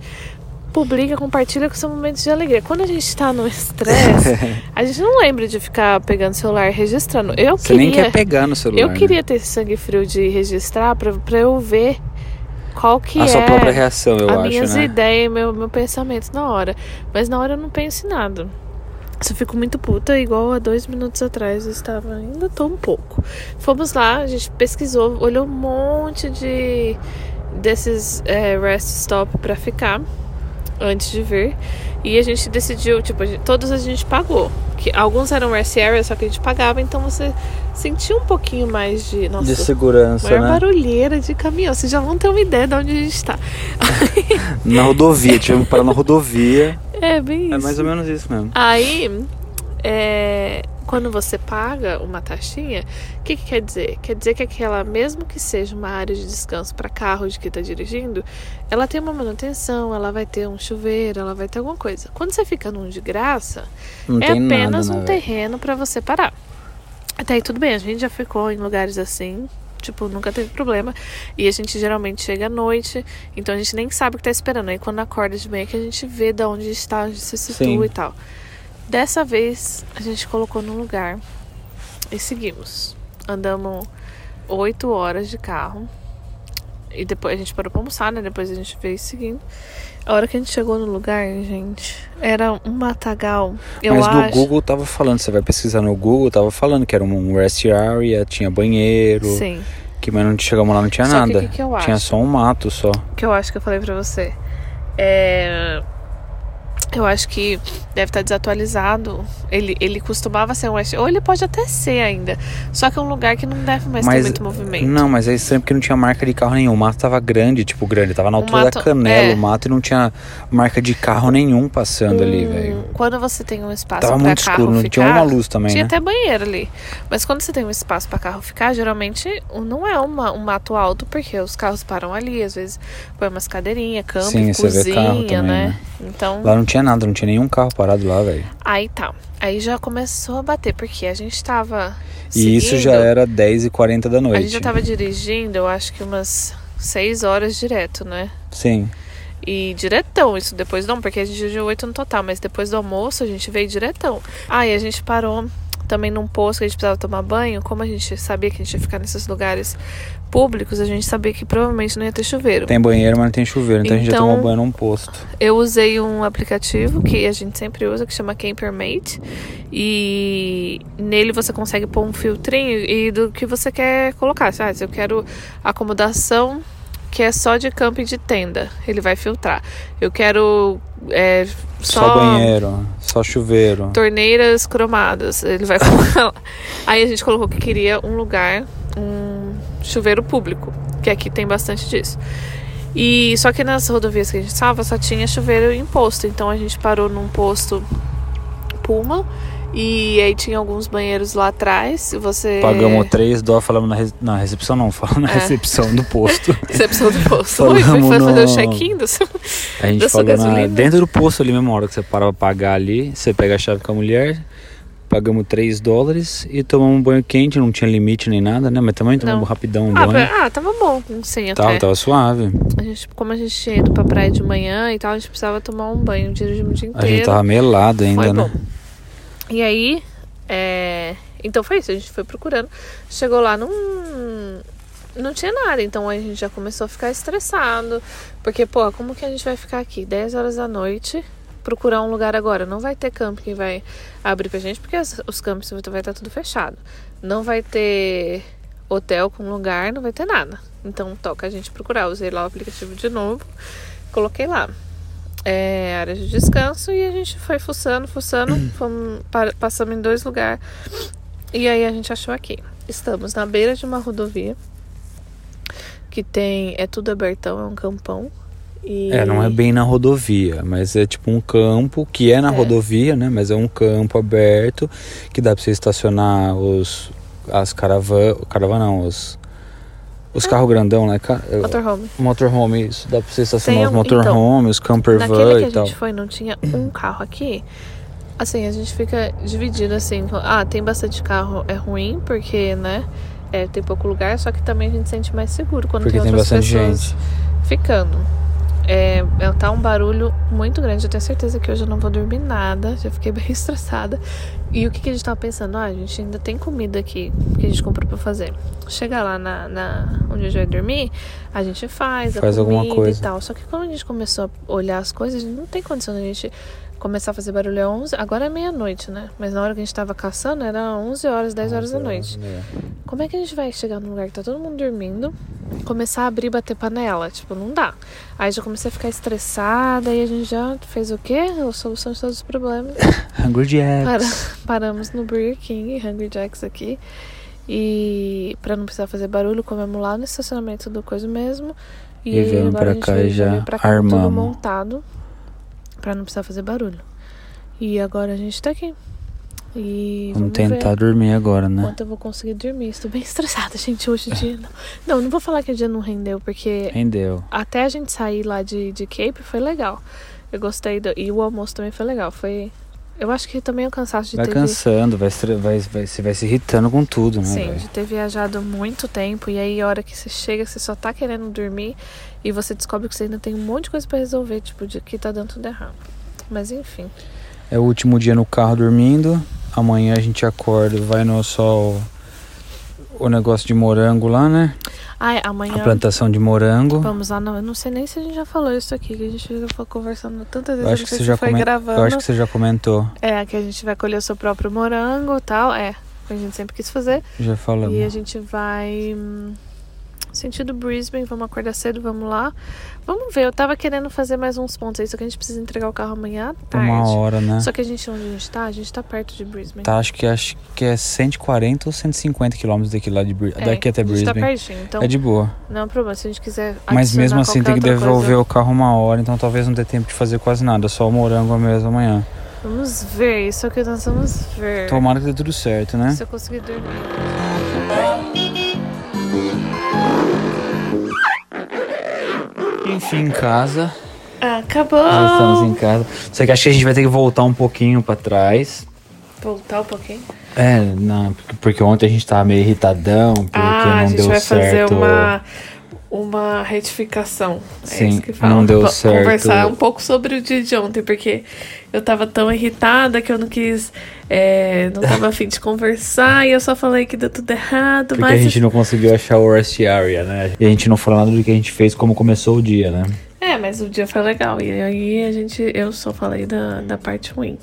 publica, compartilha com seus momentos de alegria. Quando a gente tá no estresse, a gente não lembra de ficar pegando o celular e registrando. Eu Você queria, nem quer pegar no celular. eu né? queria ter esse sangue frio de registrar pra, pra eu ver qual que A é sua própria reação, eu as acho, minhas né? ideias meu, meu pensamento na hora. Mas na hora eu não penso em nada. Só fico muito puta, igual há dois minutos atrás eu estava. Ainda tô um pouco. Fomos lá, a gente pesquisou, olhou um monte de desses é, rest stop pra ficar antes de ver. E a gente decidiu, tipo, a gente- todos a gente pagou. Que alguns eram rest area, só que a gente pagava, então você sentia um pouquinho mais de. Nossa, De segurança, maior né? barulheira de caminhão. Vocês já vão ter uma ideia de onde a gente tá. Na rodovia, tivemos que parar na rodovia. É, bem isso. É mais ou menos isso mesmo. Aí, é, quando você paga uma taxinha, o que, que quer dizer? Quer dizer que aquela, mesmo que seja uma área de descanso para carro de quem está dirigindo, ela tem uma manutenção, ela vai ter um chuveiro, ela vai ter alguma coisa. Quando você fica num de graça, Não é apenas nada, um né, velho? terreno para você parar. Até aí tudo bem, a gente já ficou em lugares assim, tipo, nunca teve problema. E a gente geralmente chega à noite, então a gente nem sabe o que tá esperando. Aí quando acorda de manhã que a gente vê de onde está, onde se situa Sim. e tal. Dessa vez a gente colocou num lugar e seguimos. Andamos oito horas de carro. E depois a gente parou pra almoçar, né? Depois a gente veio seguindo. A hora que a gente chegou no lugar, gente, era um matagal. Eu Mas no acho. Google tava falando, você vai pesquisar no Google, tava falando que era um rest area, tinha banheiro, Sim. que mas não chegamos lá, não tinha Só que nada. que que eu tinha acho? só um mato só. que eu acho que eu falei pra você. É. Eu acho que deve estar desatualizado. Ele, ele costumava ser um West. Ou ele pode até ser ainda. Só que é um lugar que não deve mais ter Mas- muito movimento. Não, mas é estranho porque não tinha marca de carro nenhum. O mato tava grande, tipo grande, tava na altura mato- da canela é. o mato e não tinha marca de carro nenhum passando ali, Hum, velho. Quando você tem um espaço Tava pra muito carro escuro, não ficar, tinha uma luz também, Tinha né? até banheiro ali. Mas quando você tem um espaço pra carro ficar, geralmente não é uma, um mato alto, porque os carros param ali, às vezes põe umas cadeirinhas, câmbio, Sim, cozinha, né? né? Então. Lá não tinha nada, não tinha nenhum carro parado lá, velho. Aí tá. Aí já começou a bater, porque a gente tava. E isso já seguindo, era 10h40 da noite. A gente já tava dirigindo, eu acho que umas seis horas direto, né? Sim. E diretão, isso depois não, porque a gente dirigiu oito no total, mas depois do almoço a gente veio diretão. Aí a gente parou também num posto que a gente precisava tomar banho. Como a gente sabia que a gente ia ficar nesses lugares públicos, a gente sabia que provavelmente não ia ter chuveiro. Tem banheiro, mas não tem chuveiro, então, a gente já Então- tomou banho num posto. Eu usei um aplicativo que a gente sempre usa, que chama Campermate. E nele você consegue pôr um filtrinho e do que você quer colocar. Ah, se eu quero acomodação que é só de camping de tenda, ele vai filtrar. Eu quero é, Só, só, banheiro, só chuveiro. torneiras cromadas, ele vai colocar lá. Aí a gente colocou que queria um lugar, um chuveiro público, que aqui tem bastante disso. E só que nas rodovias que a gente estava só tinha chuveiro em posto, então a gente parou num posto Puma e aí tinha alguns banheiros lá atrás. e Você Pagamos 3 dólares, falamos na, re- na recepção, não, falamos na É. recepção do posto. recepção do posto. Oi, foi Falamos foi fazer o no- check-in do seu... A gente falou na, dentro do posto ali, mesma hora que você para pra pagar ali, você pega a chave com a mulher, pagamos 3 dólares e tomamos um banho quente, não tinha limite nem nada, né? Mas também tomamos Não. rapidão um Ah, banho. ah, tava bom, sim, até. Tava, tava suave. A gente, como a gente tinha ido pra praia de manhã e tal, a gente precisava tomar um banho, dirigimos o dia A inteiro. gente tava melado ainda, Foi né? bom. E aí, é... então foi isso, a gente foi procurando. Chegou lá, não, não tinha nada, então a gente já começou a ficar estressado. Porque, pô, como que a gente vai ficar aqui 10 horas da noite, procurar um lugar agora? Não vai ter campo que vai abrir pra gente, porque os campos vai estar tudo fechado. Não vai ter hotel com lugar, não vai ter nada. Então toca a gente procurar. Usei lá o aplicativo de novo, coloquei lá é, área de descanso e a gente foi fuçando, fuçando, fomos, pa- passamos em dois lugares e aí a gente achou aqui. Estamos na beira de uma rodovia que tem, é tudo abertão, é um campão. E É, não é bem na rodovia, mas é tipo um campo que é na É. rodovia, né? Mas é um campo aberto que dá pra você estacionar os as caravanas, caravana não, os os carros grandão, né? Motorhome. Motorhome, isso. Dá pra você estacionar Tem os um- motorhome, os camper van que a e tal. gente foi, não tinha um carro aqui. Assim, a gente fica dividido assim. Ah, tem bastante carro, é ruim, porque, né? É, tem pouco lugar, só que também a gente sente mais seguro quando Porque tem tem outras pessoas gente. ficando. É, é, tá um barulho muito grande. Eu tenho certeza que hoje eu não vou dormir nada. Já fiquei bem estressada. E o que, que a gente tava pensando? Ah, a gente ainda tem comida aqui que a gente comprou pra fazer. Chegar lá na, na onde a gente vai dormir, a gente faz, Faz a alguma comida coisa. e tal. Só que quando a gente começou a olhar as coisas, não tem condição da gente começar a fazer barulho às 11. Agora é meia-noite, né? Mas na hora que a gente tava caçando era 11 horas, 10 horas da noite. Como é que a gente vai chegar num lugar que tá todo mundo dormindo, começar a abrir e bater panela? Tipo, não dá. Aí já comecei a ficar estressada e a gente já fez o quê? A solução de todos os problemas. Hungry Jacks. Para- paramos no Burger King, Hungry Jacks aqui. E pra não precisar fazer barulho, comemos lá no estacionamento do coisa mesmo. E viemos agora pra a gente cá e já cá armamos. montado pra não precisar fazer barulho. E agora a gente tá aqui. E Vamos ver tentar dormir agora, né? quanto eu vou conseguir dormir. Estou bem estressada, gente, hoje o dia. Não, não, não vou falar que o dia não rendeu, porque Rendeu. até a gente sair lá de, de Cape foi legal. Eu gostei do. E o almoço também foi legal. Foi. Eu acho que também o cansaço de Vai ter. cansando, vai, estre- vai, vai, você vai se irritando com tudo, né? Sim, velho? de ter viajado muito tempo e aí a hora que você chega, você só tá querendo dormir e você descobre que você ainda tem um monte de coisa pra resolver, tipo, de que tá dando tudo errado. Mas enfim. É o último dia no carro dormindo. Amanhã a gente acorda, vai no sol o negócio de morango lá, né? Ai, A amanhã plantação de morango. vamos lá, não, eu não sei nem se a gente já falou isso aqui, que a gente já foi conversando tantas vezes, Eu acho que você já foi comen- gravando. Eu acho que você já comentou. É, que a gente vai colher o seu próprio morango e tal, é, a gente sempre quis fazer. Já falamos. E a gente vai. Sentido Brisbane, vamos acordar cedo, vamos lá. Vamos ver, eu tava querendo fazer mais uns pontos aí, só que a gente precisa entregar o carro amanhã à tarde. Uma hora, né? Só que a gente, onde a gente tá, a gente tá perto de Brisbane. Tá, acho que acho que é 140 ou 150 quilômetros daqui lá de É, daqui até A gente tá Brisbane. pertinho, então É de boa. não é um problema. Se a gente quiser Mas mesmo assim tem que devolver coisa, o carro uma hora, então talvez não dê tempo de fazer quase nada, só o morango mesmo amanhã. Vamos ver, isso é o que nós vamos ver. Tomara que dê tudo certo, né? Se eu conseguir dormir. Enfim, em casa. Acabou! Já estamos em casa. Só que acho que a gente vai ter que voltar um pouquinho pra trás. Voltar um pouquinho. É, não, porque- ontem a gente tava meio irritadão, porque ah, não a gente deu vai fazer certo. uma, uma retificação. É Sim, isso que fala. não deu certo. Conversar um pouco sobre o dia de ontem, porque eu tava tão irritada que eu não quis. é, não tava afim de conversar e eu só falei que deu tudo errado. Porque mas a gente não conseguiu achar o rest area, né? E a gente não falou nada do que a gente fez, como começou o dia, né? É, mas o dia foi legal. E aí a gente. Eu só falei da, da parte ruim.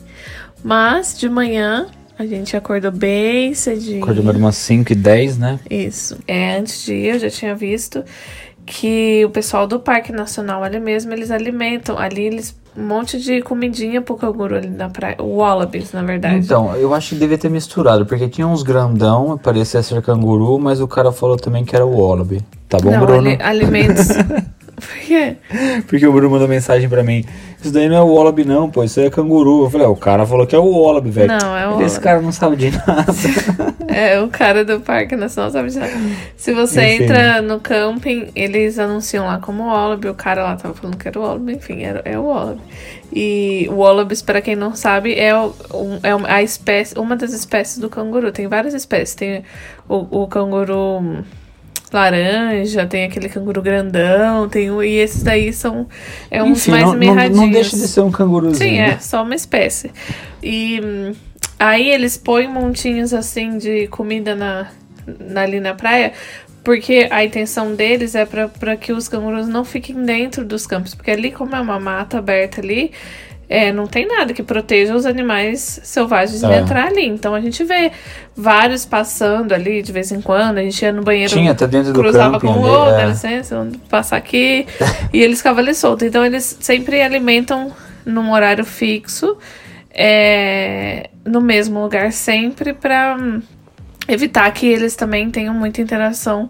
Mas de manhã a gente acordou bem cedinho. Acordamos umas 5 e 10, né? Isso. É, antes de ir, eu já tinha visto que o pessoal do Parque Nacional ali mesmo, eles alimentam. Ali eles. Um monte de comidinha pro canguru ali na praia. Wallabies, na verdade. Então, eu acho que devia ter misturado, porque tinha uns grandão, parecia ser canguru, mas o cara falou também que era o wallaby. Tá bom, Não, Bruno? ali- alimentos. Por quê? Porque o Bruno mandou mensagem pra mim. Isso daí não é o wallaby não, pô, isso aí é canguru. Eu falei, ah, o cara falou que é o wallaby, velho. Não, é o Esse wallaby. cara não sabe de nada. É, o cara do Parque Nacional sabe de nada. Se você Enfim. entra no camping, eles anunciam lá como Wallaby. O cara lá tava falando que era o Wallaby, enfim, era, é o Wallaby. E o Wallabies, para quem não sabe, é, o- é a espécie, uma das espécies do canguru. Tem várias espécies. Tem o, o canguru laranja, tem aquele canguru grandão, tem o, e esses daí são é uns Enfim, mais não, não, mirradinhos. não deixa de ser um canguruzinho. Sim, é, só uma espécie. E hum, aí eles põem montinhos assim de comida na, na- ali na praia, porque a intenção deles é para que os cangurus não fiquem dentro dos campos, porque ali, como é uma mata aberta ali. É, não tem nada que proteja os animais selvagens de É. entrar ali. Então a gente vê vários passando ali de vez em quando. A gente ia no banheiro Tinha dentro do cruzava camping com o outro, é. dá licença, vamos passar aqui. e eles ficavam ali soltos. Então eles sempre alimentam num horário fixo, é, no mesmo lugar sempre, para evitar que eles também tenham muita interação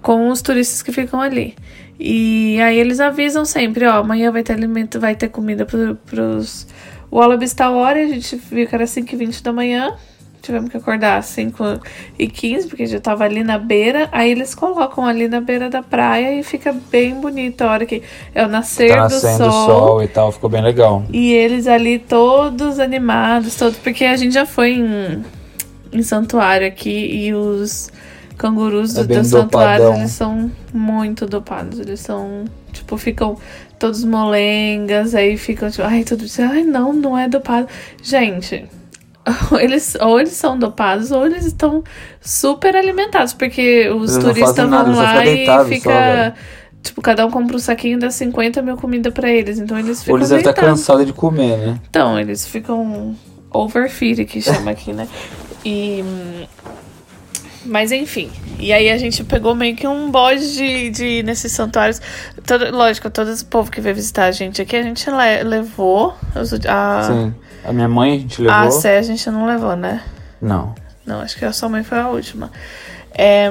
com os turistas que ficam ali. E aí eles avisam sempre, ó, amanhã vai ter alimento, vai ter comida pro, pros Wallabies tal hora, a gente viu que era 5h20 da manhã. Tivemos que acordar às 5 e 15 porque já tava ali na beira. Aí eles colocam ali na beira da praia e fica bem bonito a hora que é o nascer Tá do sol. o sol e tal, ficou bem legal. E eles ali todos animados, todos, porque a gente já foi em, em santuário aqui e os cangurus É do do santuário, eles são muito dopados. Eles são, tipo, ficam todos molengas, aí ficam tipo, ai, tudo isso, ai, não, não é dopado. Gente, eles, ou eles são dopados ou eles estão super alimentados, porque os Eles turistas nada, vão só lá e só, fica. velho. Tipo, cada um compra um saquinho e dá 50 mil comida pra eles. Então eles ficam Ou eles devem estar cansados de comer, né? Então, eles ficam overfeed, que chama aqui, né? E. Mas enfim. E aí a gente pegou meio que um bode de, de nesses santuários. Todo, lógico, todo esse povo que veio visitar a gente aqui, a gente le- levou. A, Sim. A minha mãe a gente a levou. Sé a gente não levou, né? Não. Não, acho que a sua mãe foi a última. É,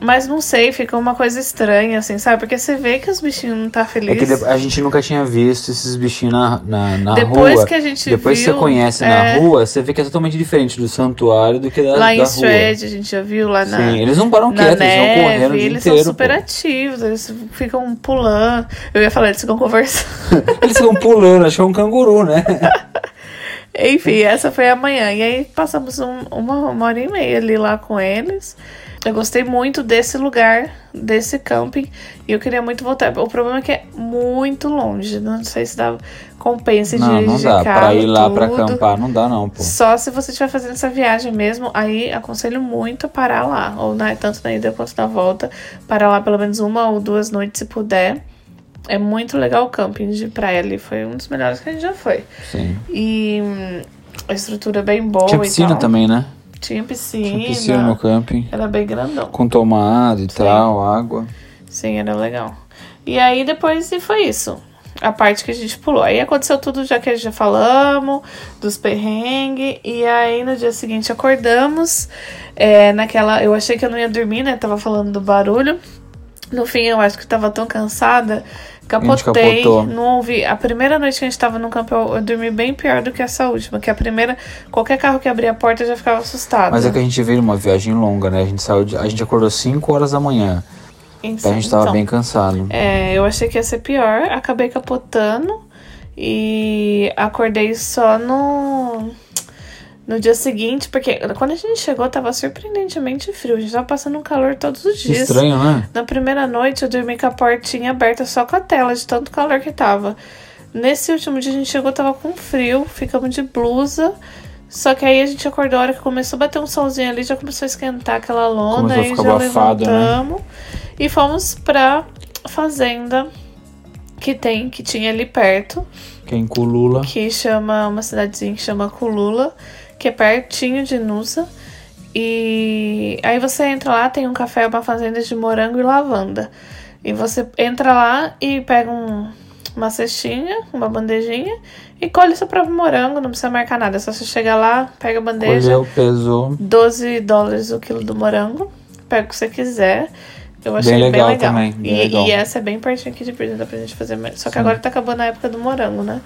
mas não sei, ficou uma coisa estranha, assim, sabe? Porque você vê que os bichinhos não tá É que felizes. a gente nunca tinha visto esses bichinhos na, na, na Depois rua. que a gente Depois que viu, você conhece é, na rua, você vê que é totalmente diferente do santuário do que da, Lá em. Suede, a gente já viu lá na. Sim, eles não param quietos, eles vão correndo o neve, dia eles inteiro. são super pô. ativos, eles ficam pulando. Eu ia falar, eles ficam conversando. Eles ficam pulando, acho que é um canguru, né? Enfim, essa foi a manhã. E aí passamos um- uma, uma hora e meia ali lá com eles. Eu gostei muito desse lugar, desse camping. E eu queria muito voltar. O problema é que é muito longe. Não sei se dá compensa não, dirigir não dá. pra ir lá pra tudo. acampar, não dá não, pô. Só se você estiver fazendo essa viagem mesmo, aí aconselho muito a parar lá, ou na, tanto na ida quanto na volta, parar lá pelo menos uma ou duas noites se puder. É muito legal o camping de praia ali, foi um dos melhores que a gente já foi. Sim. E hum, a estrutura é bem boa Tinha piscina também, né? Tinha piscina. Tinha piscina no camping. Era bem grandão. Com tomada e tal, água. Sim, era legal. E aí depois e foi isso. A parte que a gente pulou. Aí aconteceu tudo já que a gente já falamos, dos perrengues. E aí no dia seguinte acordamos. É, naquela. Eu achei que eu não ia dormir, né? Tava falando do barulho. No fim, eu acho que tava tão cansada. Capotei, não ouvi. A primeira noite que a gente tava no campo, eu, eu dormi bem pior do que essa última. Que a primeira, qualquer carro que abria a porta eu já ficava assustada. Mas é que a gente veio numa viagem longa, né? A gente saiu de, A gente acordou 5 horas da manhã. Então a gente tava Então, bem cansado. É, eu achei que ia ser pior, acabei capotando e acordei só no no dia seguinte, porque quando a gente chegou tava surpreendentemente frio, a gente tava passando um calor todos os Que dias. estranho, né? Na primeira noite eu dormi com a portinha aberta só com a tela, de tanto calor que tava. Nesse último dia a gente chegou, tava com frio, ficamos de blusa. Só que aí a gente acordou, a hora que começou a bater um solzinho ali, já começou a esquentar aquela lona, aí já abafado, né? levantamos e fomos pra fazenda que tem, que tinha ali perto, Quem culula. que chama, uma cidadezinha que chama Culula, que é pertinho de Nusa. E aí você entra lá, tem um café, uma fazenda de morango e lavanda. E você entra lá e pega um- uma cestinha, uma bandejinha e colhe seu próprio morango, não precisa marcar nada. É só você chegar lá, pega a bandeja, Colheu, pesou. 12 dólares o quilo do morango, pega o que você quiser. Eu achei Bem bem legal legal. também, bem e, legal. e essa é bem pertinho aqui de Brisbane, dá pra gente fazer. Só que Sim. agora tá acabando a época do morango, né?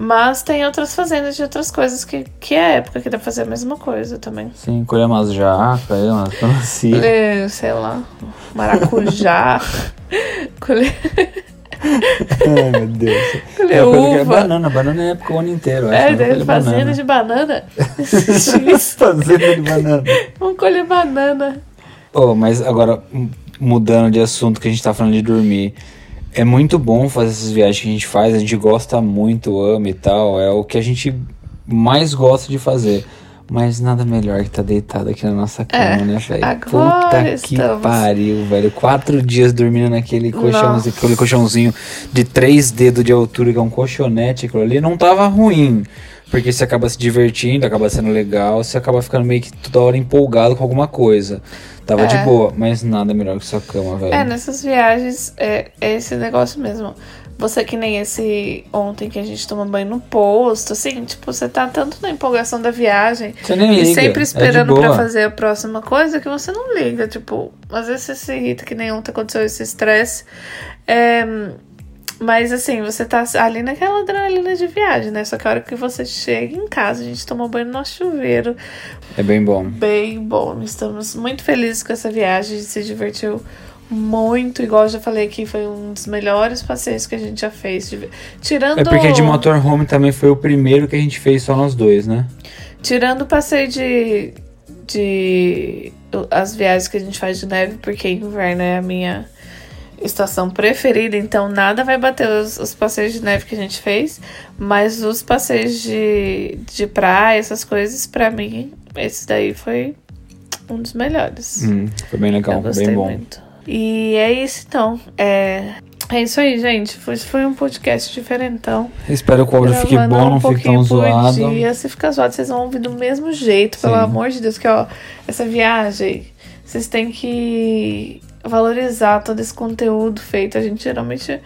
Mas tem outras fazendas de outras coisas que, que é época que dá pra fazer a mesma coisa também. Sim, colher umas jacas, aí, umas melancia. Colher, sei lá, maracujá, colher, Ai, meu Deus. colher É, que é uva. banana, banana é época o ano inteiro. É, fazenda de banana. Fazenda de banana. Vamos colher banana. Oh, mas agora, mudando de assunto que a gente tá falando de dormir. É muito bom fazer essas viagens que a gente faz, a gente gosta muito, ama e tal. É o que a gente mais gosta de fazer. Mas nada melhor que tá deitado aqui na nossa cama, É, né, velho? Puta que estamos. pariu, velho. Quatro dias dormindo naquele colchãozinho, aquele colchãozinho de três dedos de altura, que é um colchonete, aquilo ali não tava ruim. Porque você acaba se divertindo, acaba sendo legal, você acaba ficando meio que toda hora empolgado com alguma coisa. Tava de É. boa, mas nada melhor que sua cama, velho. É, nessas viagens é, é esse negócio mesmo. Você que nem esse ontem que a gente toma banho no posto, assim, tipo, você tá tanto na empolgação da viagem Você nem e liga, sempre é de esperando pra boa. fazer a próxima coisa que você não liga. Tipo, às vezes você se irrita que nem ontem aconteceu esse estresse. É, mas assim, você tá ali naquela adrenalina de viagem, né? Só que a hora que você chega em casa, a gente tomou banho no nosso chuveiro, É bem bom. bem bom. Estamos muito felizes com essa viagem, a gente se divertiu muito, igual eu já falei aqui, foi um dos melhores passeios que a gente já fez. Tirando É porque de motorhome também foi o primeiro que a gente fez só nós dois, né? Tirando o passeio de de as viagens que a gente faz de neve, porque inverno é a minha estação preferida, então nada vai bater os, os passeios de neve que a gente fez, mas os passeios de, de praia, essas coisas, pra mim, esse daí foi um dos melhores. Hum, foi bem legal, bem bom. muito. E é isso então. É, é isso aí, gente. Foi, foi um podcast diferentão. Espero que o áudio fique bom, um não fique tão zoado. Dia. Se ficar zoado, vocês vão ouvir do mesmo jeito, pelo Sim. amor de Deus. Que, ó, essa viagem, vocês têm que valorizar todo esse conteúdo feito. A gente geralmente.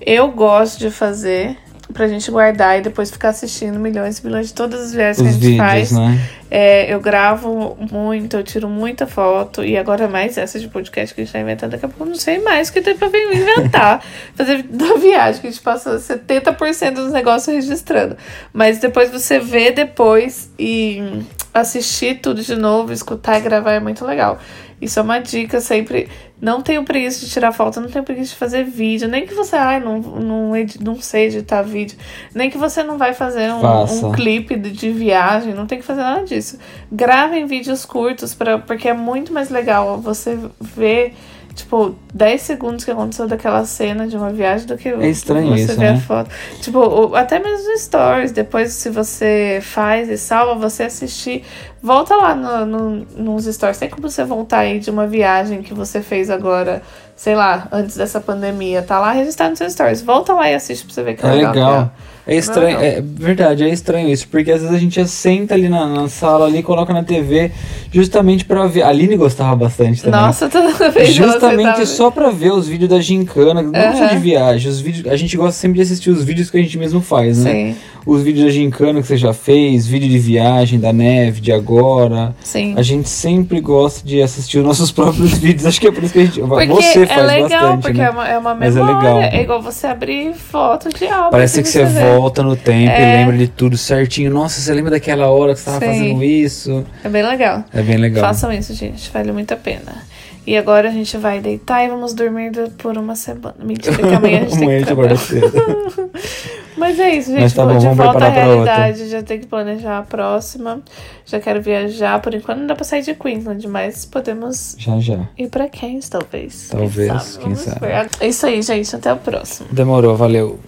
Eu gosto de fazer pra gente guardar e depois ficar assistindo milhões e milhões de todas as viagens que a Os gente vídeos, faz. né? É, eu gravo muito, eu tiro muita foto. E agora mais essa de podcast que a gente tá inventando. Daqui a pouco eu não sei mais o que tem pra inventar. Fazer da viagem, que a gente passa 70% dos negócios registrando. Mas depois você vê depois e assistir tudo de novo, escutar e gravar é muito legal. Isso é uma dica sempre. Não tenho preguiça de tirar foto, não tenho preguiça de fazer vídeo. Nem que você, ai, não, não, edi- não sei editar vídeo. Nem que você não vai fazer um, um clipe de, de viagem, não tem que fazer nada disso. Gravem vídeos curtos, pra, porque é muito mais legal você ver, tipo, 10 segundos que aconteceu daquela cena de uma viagem do que É estranho você isso, a né? foto. Tipo, até mesmo nos stories, depois se você faz e salva, você assistir, volta lá no, no, nos stories. Tem como você voltar aí de uma viagem que você fez agora, sei lá, antes dessa pandemia, tá lá registrado nos seus stories. Volta lá e assiste pra você ver que É legal. legal. É estranho, Legal. é verdade, é estranho isso, porque às vezes a gente senta ali na, na sala ali, coloca na TV, justamente pra ver. A Aline gostava bastante também. Nossa, toda vez Justamente tava- só pra ver os vídeos da gincana, não só Aham. de viagem, os vídeos, a gente gosta sempre de assistir os vídeos que a gente mesmo faz, né? Sim, Os vídeos da gincana que você já fez, vídeo de viagem, da neve, de agora. sim. A gente sempre gosta de assistir os nossos próprios vídeos, acho que é por isso que a gente. Porque você é faz legal, bastante, porque né? é, uma, é uma Mas é memória. legal. É, igual você abrir foto de álbum. Parece que você volta no tempo É. e lembra de tudo certinho. Nossa, você lembra daquela hora que você tava Sim. fazendo isso? É bem legal. É bem legal. Façam isso, gente. Vale muito a pena. E agora a gente vai deitar e vamos dormir do- por uma semana. Mentira, que amanhã a gente tem Amanhã que a gente acorda trabalhar. Mas é isso, gente. Mas tá bom, de volta à outra. realidade. Já tem que planejar a próxima. Já quero viajar. Por enquanto não dá pra sair de Queensland, mas podemos Já, já. ir pra Cairns, talvez. Talvez, quem sabe. ver. É isso aí, gente. Até o próximo. Demorou, valeu.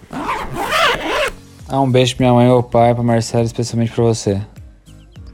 Ah, um beijo pra minha mãe e meu pai, pra Marcela, especialmente pra você.